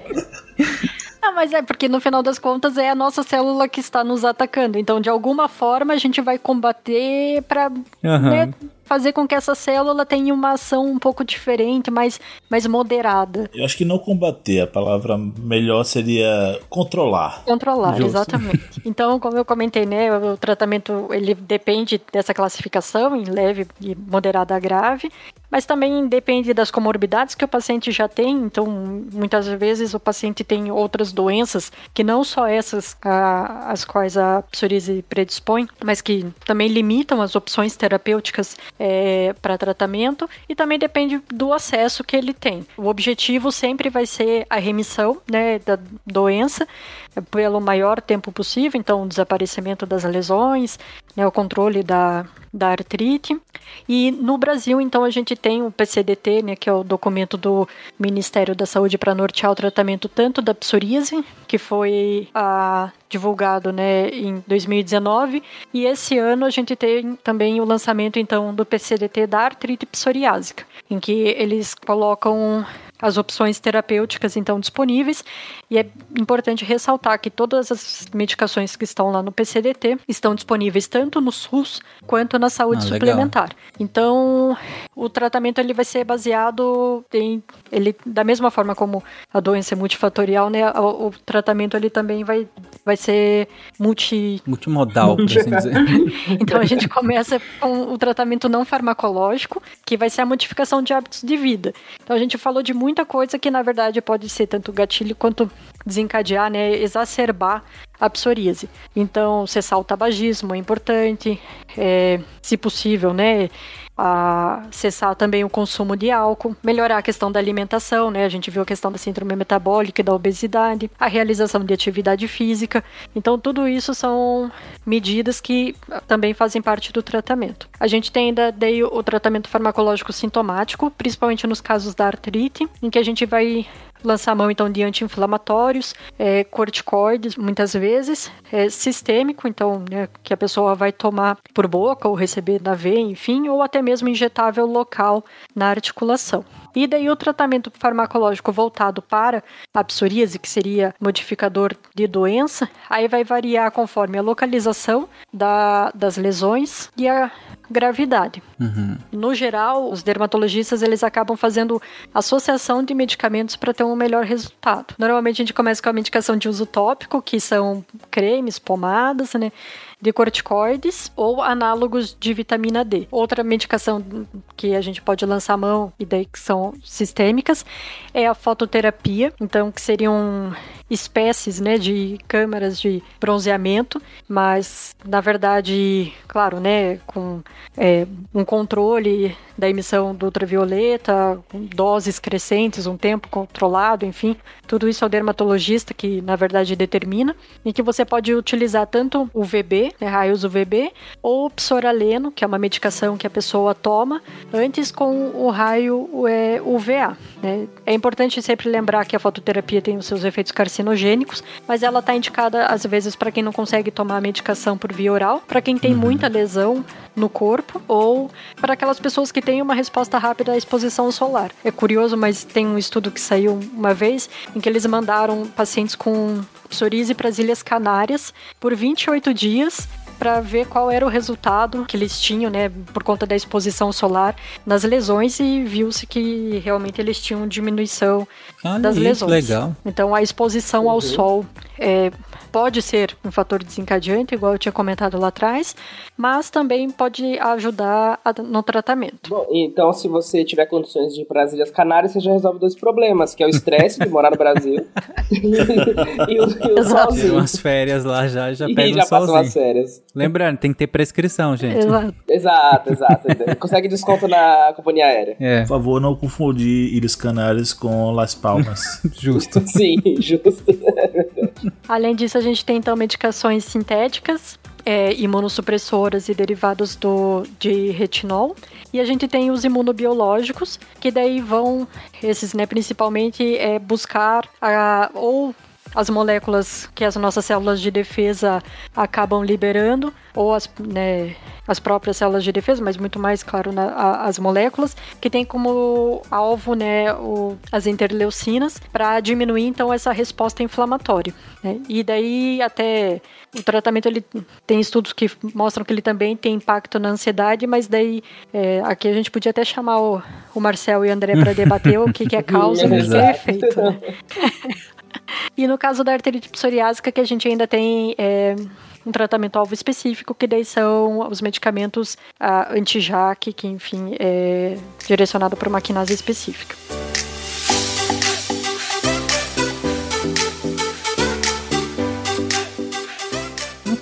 Ah, mas é porque no final das contas é a nossa célula que está nos atacando. Então, de alguma forma, a gente vai combater para uhum. né, fazer com que essa célula tenha uma ação um pouco diferente, mais, mais moderada. Eu acho que não combater, a palavra melhor seria controlar. Controlar, Justo. exatamente. [laughs] então, como eu comentei, né, o tratamento ele depende dessa classificação em leve e moderada a grave, mas também depende das comorbidades que o paciente já tem. Então, muitas vezes o paciente tem outras doenças que não só essas a, as quais a psoríase predispõe, mas que também limitam as opções terapêuticas é, para tratamento e também depende do acesso que ele tem. O objetivo sempre vai ser a remissão né, da doença pelo maior tempo possível, então o desaparecimento das lesões, né, o controle da, da artrite. E no Brasil, então, a gente tem o PCDT, né, que é o documento do Ministério da Saúde para nortear o tratamento tanto da psoríase, que foi a, divulgado né, em 2019, e esse ano a gente tem também o lançamento então do PCDT da artrite psoriásica, em que eles colocam as opções terapêuticas então disponíveis e é importante ressaltar que todas as medicações que estão lá no PCDT estão disponíveis tanto no SUS quanto na saúde ah, suplementar. Então, o tratamento ele vai ser baseado em ele da mesma forma como a doença é multifatorial, né? O, o tratamento ele também vai vai ser multi multimodal, por assim dizer. [laughs] então a gente começa com o tratamento não farmacológico, que vai ser a modificação de hábitos de vida. Então a gente falou de muita coisa que na verdade pode ser tanto gatilho quanto desencadear, né, exacerbar a psoríase. Então, cessar o tabagismo é importante, é, se possível, né, a cessar também o consumo de álcool, melhorar a questão da alimentação, né? A gente viu a questão da síndrome metabólica e da obesidade, a realização de atividade física. Então, tudo isso são medidas que também fazem parte do tratamento. A gente tem ainda daí o tratamento farmacológico sintomático, principalmente nos casos da artrite, em que a gente vai lançar mão então de anti-inflamatórios, é, corticoides, muitas vezes, é, sistêmico, então né, que a pessoa vai tomar por boca ou receber na veia, enfim, ou até mesmo injetável local na articulação. E daí o tratamento farmacológico voltado para a psoríase, que seria modificador de doença, aí vai variar conforme a localização da, das lesões e a gravidade. Uhum. No geral, os dermatologistas eles acabam fazendo associação de medicamentos para ter um melhor resultado. Normalmente a gente começa com a medicação de uso tópico, que são cremes, pomadas, né? De corticoides ou análogos de vitamina D. Outra medicação que a gente pode lançar mão e daí que são sistêmicas é a fototerapia, então que seriam espécies, né, de câmaras de bronzeamento, mas na verdade, claro, né, com é, um controle da emissão do ultravioleta, doses crescentes, um tempo controlado, enfim, tudo isso é o dermatologista que na verdade determina, e que você pode utilizar tanto o VB, né, raios UVB, ou psoraleno, que é uma medicação que a pessoa toma, antes com o raio é, UVA. Né. É importante sempre lembrar que a fototerapia tem os seus efeitos carcinogênicos, mas ela está indicada às vezes para quem não consegue tomar a medicação por via oral, para quem tem muita lesão no corpo ou para aquelas pessoas que têm uma resposta rápida à exposição solar. É curioso, mas tem um estudo que saiu uma vez em que eles mandaram pacientes com psoríase para as Ilhas Canárias por 28 dias para ver qual era o resultado que eles tinham, né, por conta da exposição solar nas lesões e viu-se que realmente eles tinham diminuição Olha das lesões. legal. Então a exposição ao sol é, pode ser um fator desencadeante, igual eu tinha comentado lá atrás, mas também pode ajudar a- no tratamento. Bom, então se você tiver condições de ir para as Ilhas Canárias, você já resolve dois problemas, que é o estresse de morar no Brasil [laughs] e o, e o solzinho. umas férias lá já, já E pega já um passa umas solzinho. férias. Lembrando, tem que ter prescrição, gente. Exato. Exato, exato. [laughs] Consegue desconto na companhia aérea. É, Por favor, não confundir Ilhas Canárias com Las Palmas. [laughs] justo. Sim, justo. [laughs] Além disso, a gente tem então medicações sintéticas, é, imunossupressoras e derivados do, de retinol. E a gente tem os imunobiológicos, que daí vão, esses, né, principalmente, é, buscar a, ou as moléculas que as nossas células de defesa acabam liberando, ou as, né, as próprias células de defesa, mas muito mais, claro, na- a- as moléculas, que tem como alvo né, o- as interleucinas, para diminuir então essa resposta inflamatória. né? E daí até o tratamento ele tem estudos que mostram que ele também tem impacto na ansiedade, mas daí é, aqui a gente podia até chamar o, o Marcel e o André para debater o que, que é [laughs] causa e o que, é efeito. Né? [laughs] E no caso da arterite psoriásica, que a gente ainda tem é, um tratamento alvo específico, que daí são os medicamentos ah, anti-JAK, que enfim é direcionado para uma quinase específica.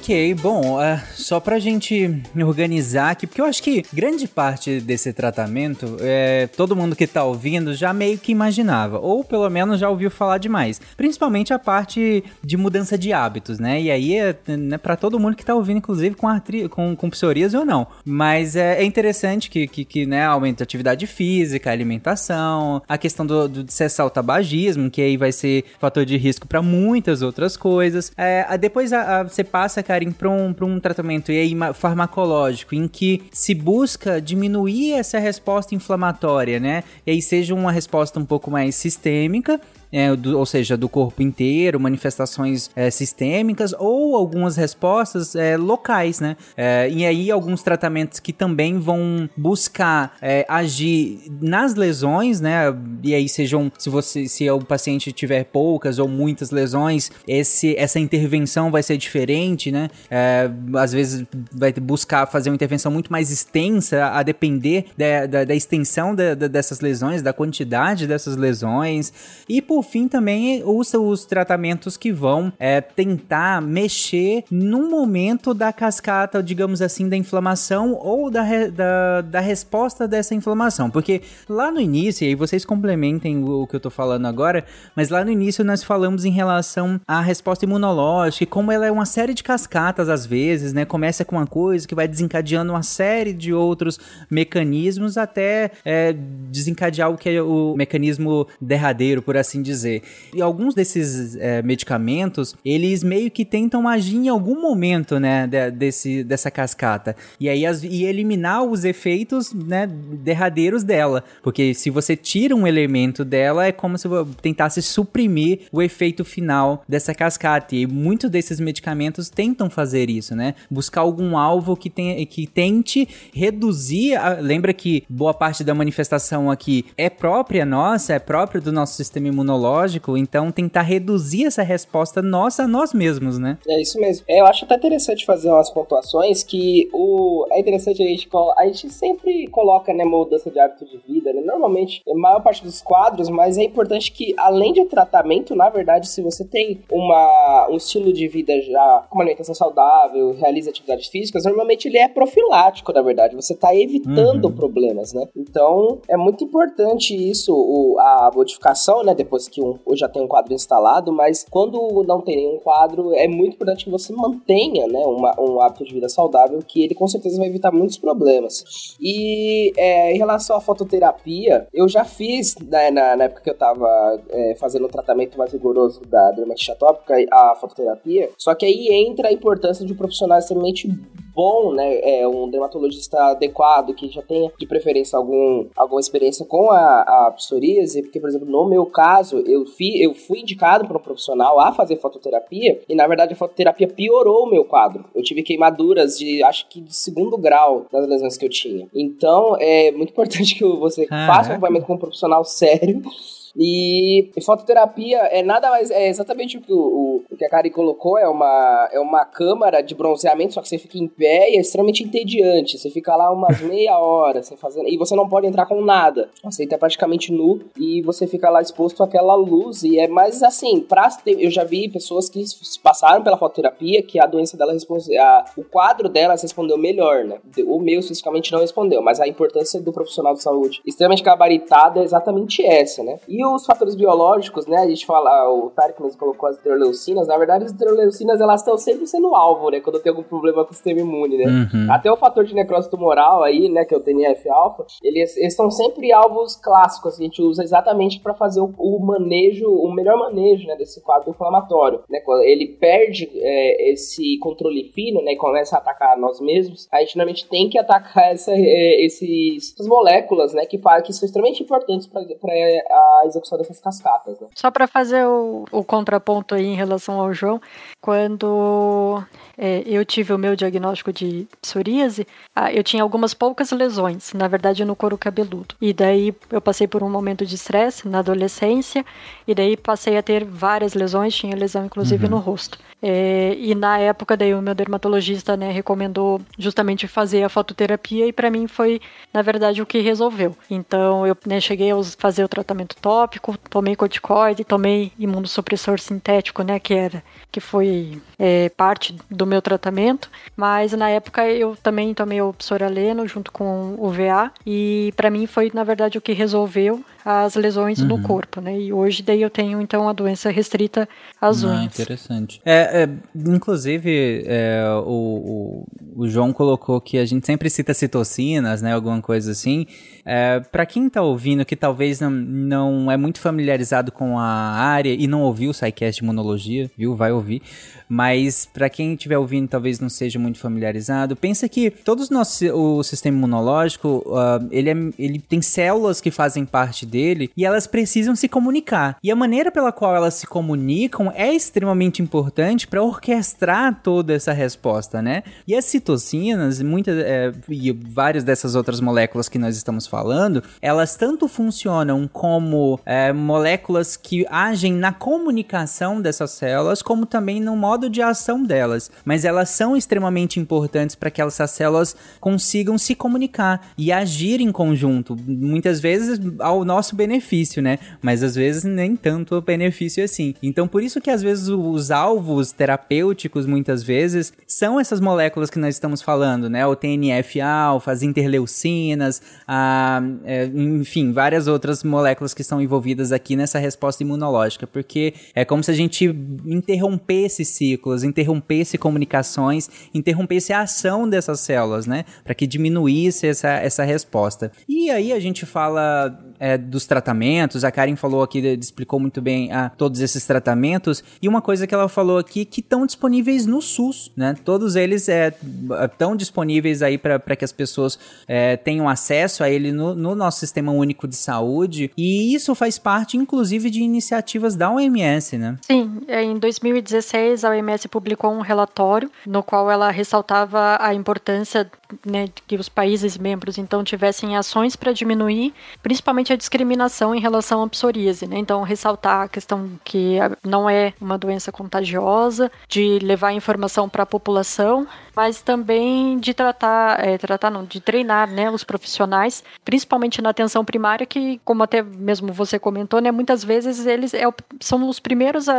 Ok, bom, é, só pra gente organizar aqui, porque eu acho que grande parte desse tratamento, é, todo mundo que tá ouvindo já meio que imaginava, ou pelo menos já ouviu falar demais. Principalmente a parte de mudança de hábitos, né? E aí é né, para todo mundo que tá ouvindo, inclusive com, artri com, com psoríase ou não. Mas é, é interessante que, que, que né, aumenta a atividade física, a alimentação, a questão do, do de cessar o tabagismo, que aí vai ser fator de risco para muitas outras coisas. É, depois a- a- você passa, Para um, um tratamento e aí, ma- farmacológico, em que se busca diminuir essa resposta inflamatória, né? E aí seja uma resposta um pouco mais sistêmica, é, do- ou seja, do corpo inteiro, manifestações é, sistêmicas ou algumas respostas é, locais, né? É, e aí alguns tratamentos que também vão buscar é, agir nas lesões, né? E aí sejam, se você, se o paciente tiver poucas ou muitas lesões, esse, essa intervenção vai ser diferente, né? É, às vezes vai buscar fazer uma intervenção muito mais extensa, a depender da, da, da extensão da- dessas lesões, da quantidade dessas lesões. E por fim também usa os tratamentos que vão é, tentar mexer no momento da cascata, digamos assim, da inflamação ou da, re- da, da resposta dessa inflamação. Porque lá no início, e aí vocês complementem o que eu tô falando agora, mas lá no início nós falamos em relação à resposta imunológica e como ela é uma série de cascatas às vezes, né? Começa com uma coisa que vai desencadeando uma série de outros mecanismos até é, desencadear o que é o mecanismo derradeiro, por assim dizer. E alguns desses é, medicamentos, eles meio que tentam agir em algum momento, né, de- desse, dessa cascata. E aí as- e eliminar os efeitos, né, derradeiros dela. Porque se você tira um elemento dela, é como se tentasse suprimir o efeito final dessa cascata. E muitos desses medicamentos tentam fazer isso, né? Buscar algum alvo que, tenha, que tente reduzir. a- lembra que boa parte da manifestação aqui é própria nossa, é própria do nosso sistema imunológico imunológico, então tentar reduzir essa resposta nossa a nós mesmos, né? É isso mesmo. É, eu acho até interessante fazer umas pontuações que o é interessante a gente a gente sempre coloca né mudança de hábito de vida, né? Normalmente a maior parte dos quadros, mas é importante que além de tratamento, na verdade, se você tem uma um estilo de vida já com uma alimentação saudável, realiza atividades físicas, normalmente ele é profilático, na verdade. Você está evitando uhum. problemas, né? Então é muito importante isso, o, a modificação, né? Depois que um, já tem um quadro instalado, mas quando não tem nenhum quadro, é muito importante que você mantenha, né? Uma, um hábito de vida saudável, que ele com certeza vai evitar muitos problemas. E é, em relação à fototerapia, eu já fiz, né, na, na época que eu estava é, fazendo o tratamento mais rigoroso da dermatite atópica, a fototerapia, só que aí entra a importância de um profissional extremamente bom, né, é um dermatologista adequado que já tenha de preferência algum, alguma experiência com a, a psoríase, porque por exemplo, no meu caso, eu fui, eu fui indicado por um profissional a fazer fototerapia e na verdade a fototerapia piorou o meu quadro. Eu tive queimaduras de acho que de segundo grau das lesões que eu tinha. Então, é muito [laughs] importante que você faça um acompanhamento com um profissional sério e fototerapia é nada mais. É exatamente o que, o, o que a Kari colocou: é uma, é uma câmara de bronzeamento, só que você fica em pé e é extremamente entediante. Você fica lá umas [laughs] meia hora sem fazer. E você não pode entrar com nada. Você está praticamente nu e você fica lá exposto àquela luz. E é mais assim, pra, eu já vi pessoas que passaram pela fototerapia que a doença dela respondeu. O quadro delas respondeu melhor, né? O meu especificamente não respondeu, mas a importância do profissional de saúde extremamente gabaritado é exatamente essa, né? E os fatores biológicos, né? A gente fala, o Tarek mesmo colocou as interleucinas. Na verdade, as interleucinas elas estão sempre sendo alvo, né? Quando tem algum problema com o sistema imune, né? Uhum. Até o fator de necrose tumoral aí, né? Que é o TNF-alfa, eles, eles são sempre alvos clássicos. A gente usa exatamente para fazer o, o, manejo, o melhor manejo, né? Desse quadro inflamatório, né? Quando ele perde é, esse controle fino, né? E começa a atacar nós mesmos, a gente normalmente tem que atacar essa, é, esses, essas moléculas, né? Que, que são extremamente importantes para a execução dessas cascatas. Né? Só para fazer o, o, contraponto aí em relação ao João, quando é, eu tive o meu diagnóstico de psoríase, ah, eu tinha algumas poucas lesões, na verdade no couro cabeludo. E daí eu passei por um momento de estresse na adolescência, e daí passei a ter várias lesões, tinha lesão inclusive uhum. no rosto. É, e na época daí o meu dermatologista né, recomendou justamente fazer a fototerapia e para mim foi na verdade o que resolveu. Então eu né, cheguei a fazer o tratamento tópico, tomei corticoide, tomei imunossupressor sintético, né, que era que foi é, parte do meu tratamento, mas na época eu também tomei o psoraleno junto com o VA e para mim foi na verdade o que resolveu as lesões uhum. no corpo, né? E hoje daí eu tenho então a doença restrita às ah, unhas. interessante. É, é inclusive é, o, o, o, João colocou que a gente sempre cita citocinas, né? Alguma coisa assim. É, para quem tá ouvindo que talvez não, não é muito familiarizado com a área e não ouviu o SciCast Imunologia, viu? Vai ouvir. Mas para quem estiver ouvindo talvez não seja muito familiarizado, pensa que todos nosso o sistema imunológico, uh, ele, é, ele tem células que fazem parte dele e elas precisam se comunicar. E a maneira pela qual elas se comunicam é extremamente importante para orquestrar toda essa resposta, né? E as citocinas, muitas é, e várias dessas outras moléculas que nós estamos falando, elas tanto funcionam como é, moléculas que agem na comunicação dessas células, como também no modo de ação delas. Mas elas são extremamente importantes para que essas células consigam se comunicar e agir em conjunto. Muitas vezes ao nosso nosso benefício, né? Mas às vezes nem tanto benefício assim. Então por isso que às vezes os alvos terapêuticos muitas vezes são essas moléculas que nós estamos falando, né? O TNF-alfa, as interleucinas, a, é, enfim, várias outras moléculas que estão envolvidas aqui nessa resposta imunológica, porque é como se a gente interrompesse ciclos, interrompesse comunicações, interrompesse a ação dessas células, né? Para que diminuísse essa, essa resposta. E aí a gente fala é, dos tratamentos. A Karen falou aqui, explicou muito bem a, ah, todos esses tratamentos. E uma coisa que ela falou aqui que estão disponíveis no SUS, né? Todos eles estão é, disponíveis aí para que as pessoas é, tenham acesso a ele no, no, nosso sistema único de saúde. E isso faz parte, inclusive, de iniciativas da OMS, né? Sim, é, em 2016 a OMS publicou um relatório no qual ela ressaltava a importância né, que os países membros então tivessem ações para diminuir, principalmente a discriminação em relação à psoríase, né? Então, ressaltar a questão que não é uma doença contagiosa, de levar informação para a população, mas também de tratar, é, tratar não, de treinar, né, os profissionais, principalmente na atenção primária, que, como até mesmo você comentou, né, muitas vezes eles é, são os primeiros a,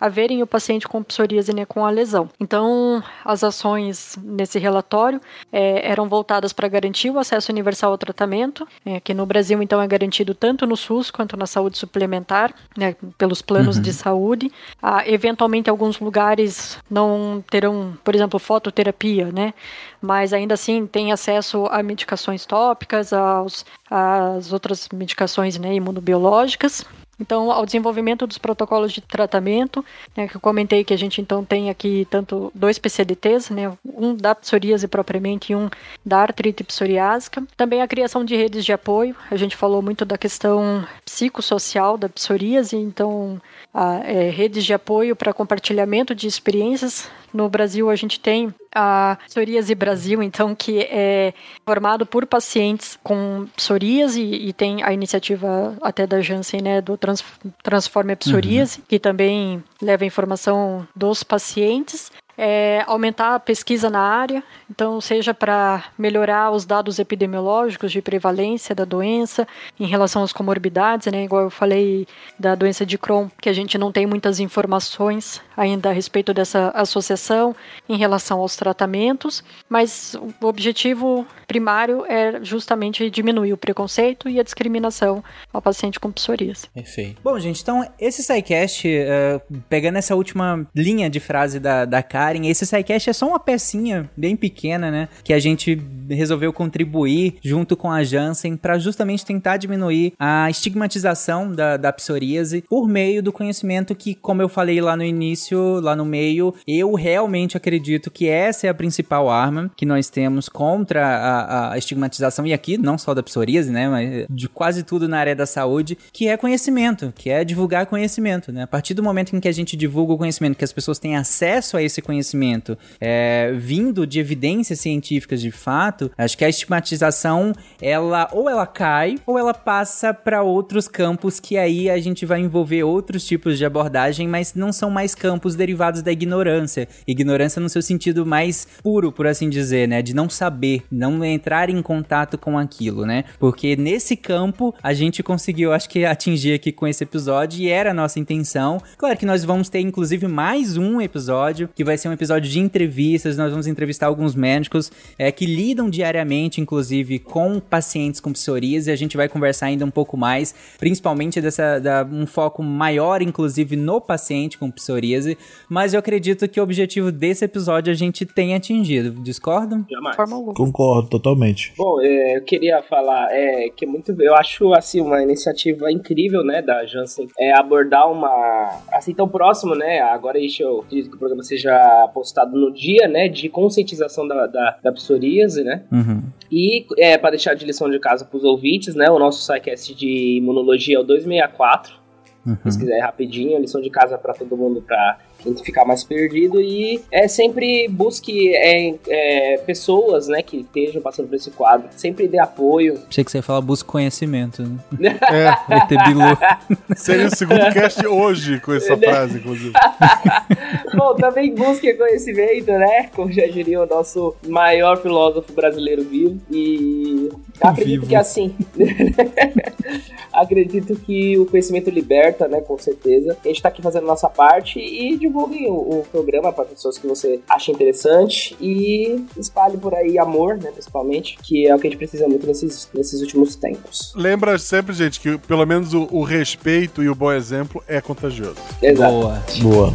a verem o paciente com psoríase, né, com a lesão. Então, as ações nesse relatório é, eram voltadas para garantir o acesso universal ao tratamento, é, que no Brasil, então, é garantido tanto no SUS quanto na saúde suplementar, né, pelos planos uhum. de saúde. Ah, eventualmente, alguns lugares não terão, por exemplo, fototerapia, né, mas ainda assim tem acesso a medicações tópicas, aos, às outras medicações né, imunobiológicas. Então, ao desenvolvimento dos protocolos de tratamento, né, que eu comentei que a gente então tem aqui tanto dois PCDTs, né, um da psoríase propriamente e um da artrite psoriásica. Também a criação de redes de apoio. A gente falou muito da questão psicossocial da psoríase, então a, é, redes de apoio para compartilhamento de experiências. No Brasil, a gente tem a Psoríase Brasil, então, que é formado por pacientes com psoríase e, tem a iniciativa até da Janssen, né, do Trans, Transforme Psoríase, uhum. que também leva informação dos pacientes é, aumentar a pesquisa na área, então seja para melhorar os dados epidemiológicos de prevalência da doença em relação às comorbidades, né, igual eu falei da doença de Crohn, que a gente não tem muitas informações ainda a respeito dessa associação em relação aos tratamentos, mas o objetivo primário é justamente diminuir o preconceito e a discriminação ao paciente com psoríase. Perfeito. Bom, gente, então esse SciCast, uh, pegando essa última linha de frase da, da Esse SciCast é só uma pecinha bem pequena, né, que a gente resolveu contribuir junto com a Janssen para justamente tentar diminuir a estigmatização da, da psoríase por meio do conhecimento que, como eu falei lá no início, lá no meio, eu realmente acredito que essa é a principal arma que nós temos contra a a, estigmatização, e aqui não só da psoríase, né, mas de quase tudo na área da saúde, que é conhecimento, que é divulgar conhecimento, né? A partir do momento em que a gente divulga o conhecimento, que as pessoas têm acesso a esse conhecimento, é, vindo de evidências científicas de fato, acho que a estigmatização, ela ou ela cai, ou ela passa para outros campos que aí a gente vai envolver outros tipos de abordagem, mas não são mais campos derivados da ignorância. Ignorância no seu sentido mais puro, por assim dizer, né? De não saber, não entrar em contato com aquilo, né? Porque nesse campo a gente conseguiu, acho que, atingir aqui com esse episódio e era a nossa intenção. Claro que nós vamos ter, inclusive, mais um episódio, que vai ser um episódio de entrevistas. Nós vamos entrevistar alguns médicos é, que lidam diariamente, inclusive, com pacientes com psoríase. A gente vai conversar ainda um pouco mais, principalmente dessa da, um foco maior, inclusive, no paciente com psoríase. Mas eu acredito que o objetivo desse episódio a gente tem atingido. Discordam? Jamais. Concordo totalmente. Bom, é, eu queria falar é, que é muito, eu acho assim uma iniciativa incrível, né, da Janssen, é abordar uma assim tão próximo, né? Agora isso eu acredito que o programa seja postado no dia, né, de conscientização da, da, da psoríase, né? Uhum. E é, para deixar de lição de casa para os ouvintes, né, o nosso SciCast de imunologia é o 264. Uhum. Pesquisar aí rapidinho, lição de casa para todo mundo para quem ficar mais perdido e é sempre busque é, é, pessoas, né, que estejam passando por esse quadro, sempre dê apoio. Achei que você ia falar busque conhecimento. Né? É. [laughs] ET Bilu. Seria o segundo cast hoje com essa frase, inclusive. [laughs] Bom, também busque conhecimento, né, como já diria o nosso maior filósofo brasileiro vivo e acredito vivo. que assim [laughs] acredito que o conhecimento liberta, né, com certeza. A gente tá aqui fazendo a nossa parte e de divulgue o, o programa para pessoas que você acha interessante e espalhe por aí amor, né, principalmente, que é o que a gente precisa muito nesses, nesses últimos tempos. Lembra sempre, gente, que pelo menos o, o respeito e o bom exemplo é contagioso. Exato. Boa. Boa.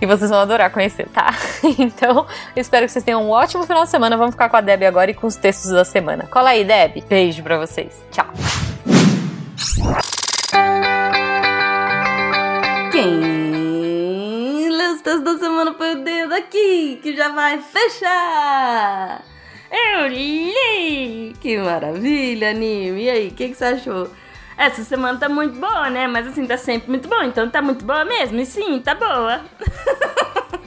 e vocês vão adorar conhecer, tá? [laughs] então, espero que vocês tenham um ótimo final de semana. Vamos ficar com a Deb agora e com os textos da semana. Cola aí, Deb. Beijo pra vocês. Tchau. Quem lê os textos da semana foi o dedo aqui, que já vai fechar. Eu li! Que maravilha, anime. E aí, o que, que você achou? Essa semana tá muito boa, né? Mas assim, tá sempre muito boa. Então tá muito boa mesmo. E sim, tá boa.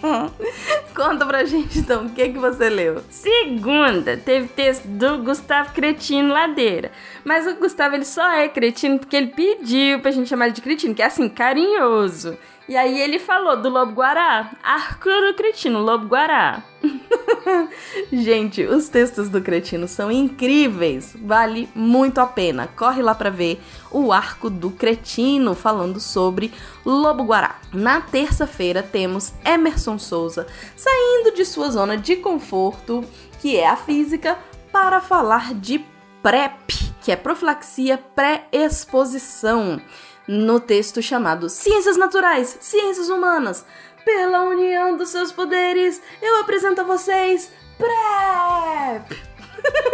[laughs] Conta pra gente então, o que que você leu? Segunda, teve texto do Gustavo Cretino Ladeira. Mas o Gustavo ele só é cretino porque ele pediu pra gente chamar ele de cretino, que é assim, carinhoso. E aí ele falou do Lobo Guará. Arco do Cretino, Lobo Guará. [laughs] Gente, os textos do Cretino são incríveis. Vale muito a pena. Corre lá para ver o Arco do Cretino falando sobre Lobo Guará. Na terça-feira temos Emerson Souza saindo de sua zona de conforto, que é a física, para falar de PrEP, que é profilaxia pré-exposição no texto chamado Ciências Naturais, Ciências Humanas. Pela união dos seus poderes, eu apresento a vocês PrEP!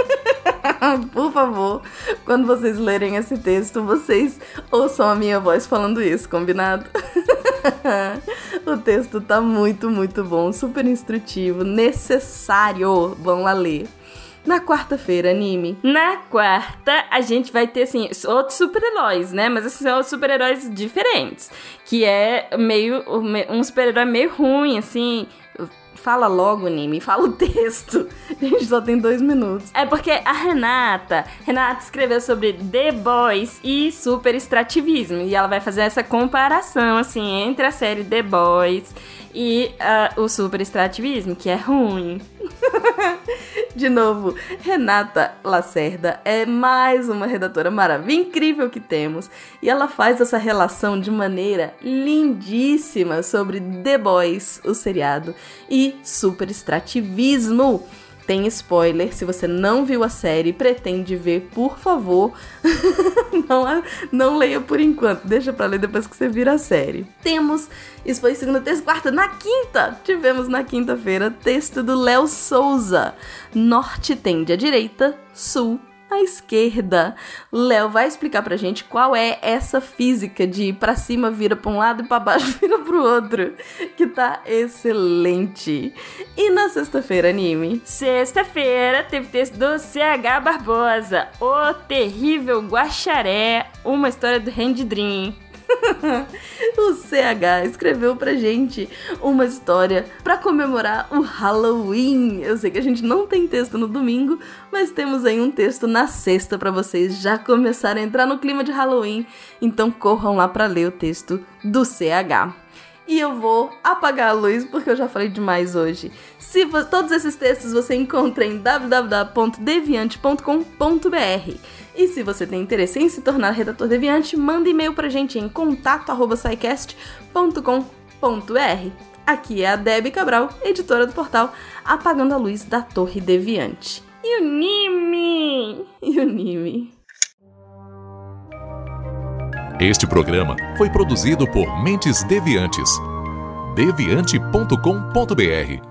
[laughs] Por favor, quando vocês lerem esse texto, vocês ouçam a minha voz falando isso, combinado? [laughs] o texto tá muito, muito bom, super instrutivo, necessário. Vão lá ler. Na quarta-feira, anime. Na quarta, a gente vai ter, assim, outros super-heróis, né? Mas esses são super-heróis diferentes. Que é meio. Um super-herói meio ruim, assim. Fala logo, Nimi, fala o texto. [laughs] A gente só tem dois minutos. É porque a Renata, Renata escreveu sobre The Boys e super extrativismo. E ela vai fazer essa comparação, assim, entre a série The Boys e uh, o super extrativismo, que é ruim. [laughs] De novo, Renata Lacerda é mais uma redatora maravilhosa, incrível que temos. E ela faz essa relação de maneira lindíssima sobre The Boys, o seriado, e super extrativismo tem spoiler. Se você não viu a série e pretende ver, por favor, [laughs] não, não leia por enquanto. Deixa pra ler depois que você vira a série. Temos, isso foi segunda, terça, quarta. Na quinta, tivemos na quinta-feira texto do Léo Souza. Norte tende à direita, sul à esquerda. Léo vai explicar pra gente qual é essa física de para cima vira pra um lado e para baixo [laughs] vira pro outro, que tá excelente. E na sexta-feira, anime? Sexta-feira teve texto do CH Barbosa, O Terrível Guaxaré, uma história do Hand Dream. [laughs] o CH escreveu pra gente uma história para comemorar o Halloween. Eu sei que a gente não tem texto no domingo, mas temos aí um texto na sexta para vocês já começarem a entrar no clima de Halloween. Então corram lá para ler o texto do CH. E eu vou apagar a luz porque eu já falei demais hoje. Se todos esses textos você encontra em www.deviante.com.br. E se você tem interesse em se tornar redator deviante, manda e-mail pra gente em contato@saicast.com.br. Aqui é a Debbie Cabral, editora do portal Apagando a Luz da Torre Deviante. E o Nime! E o Nime. Este programa foi produzido por Mentes Deviantes. deviante.com.br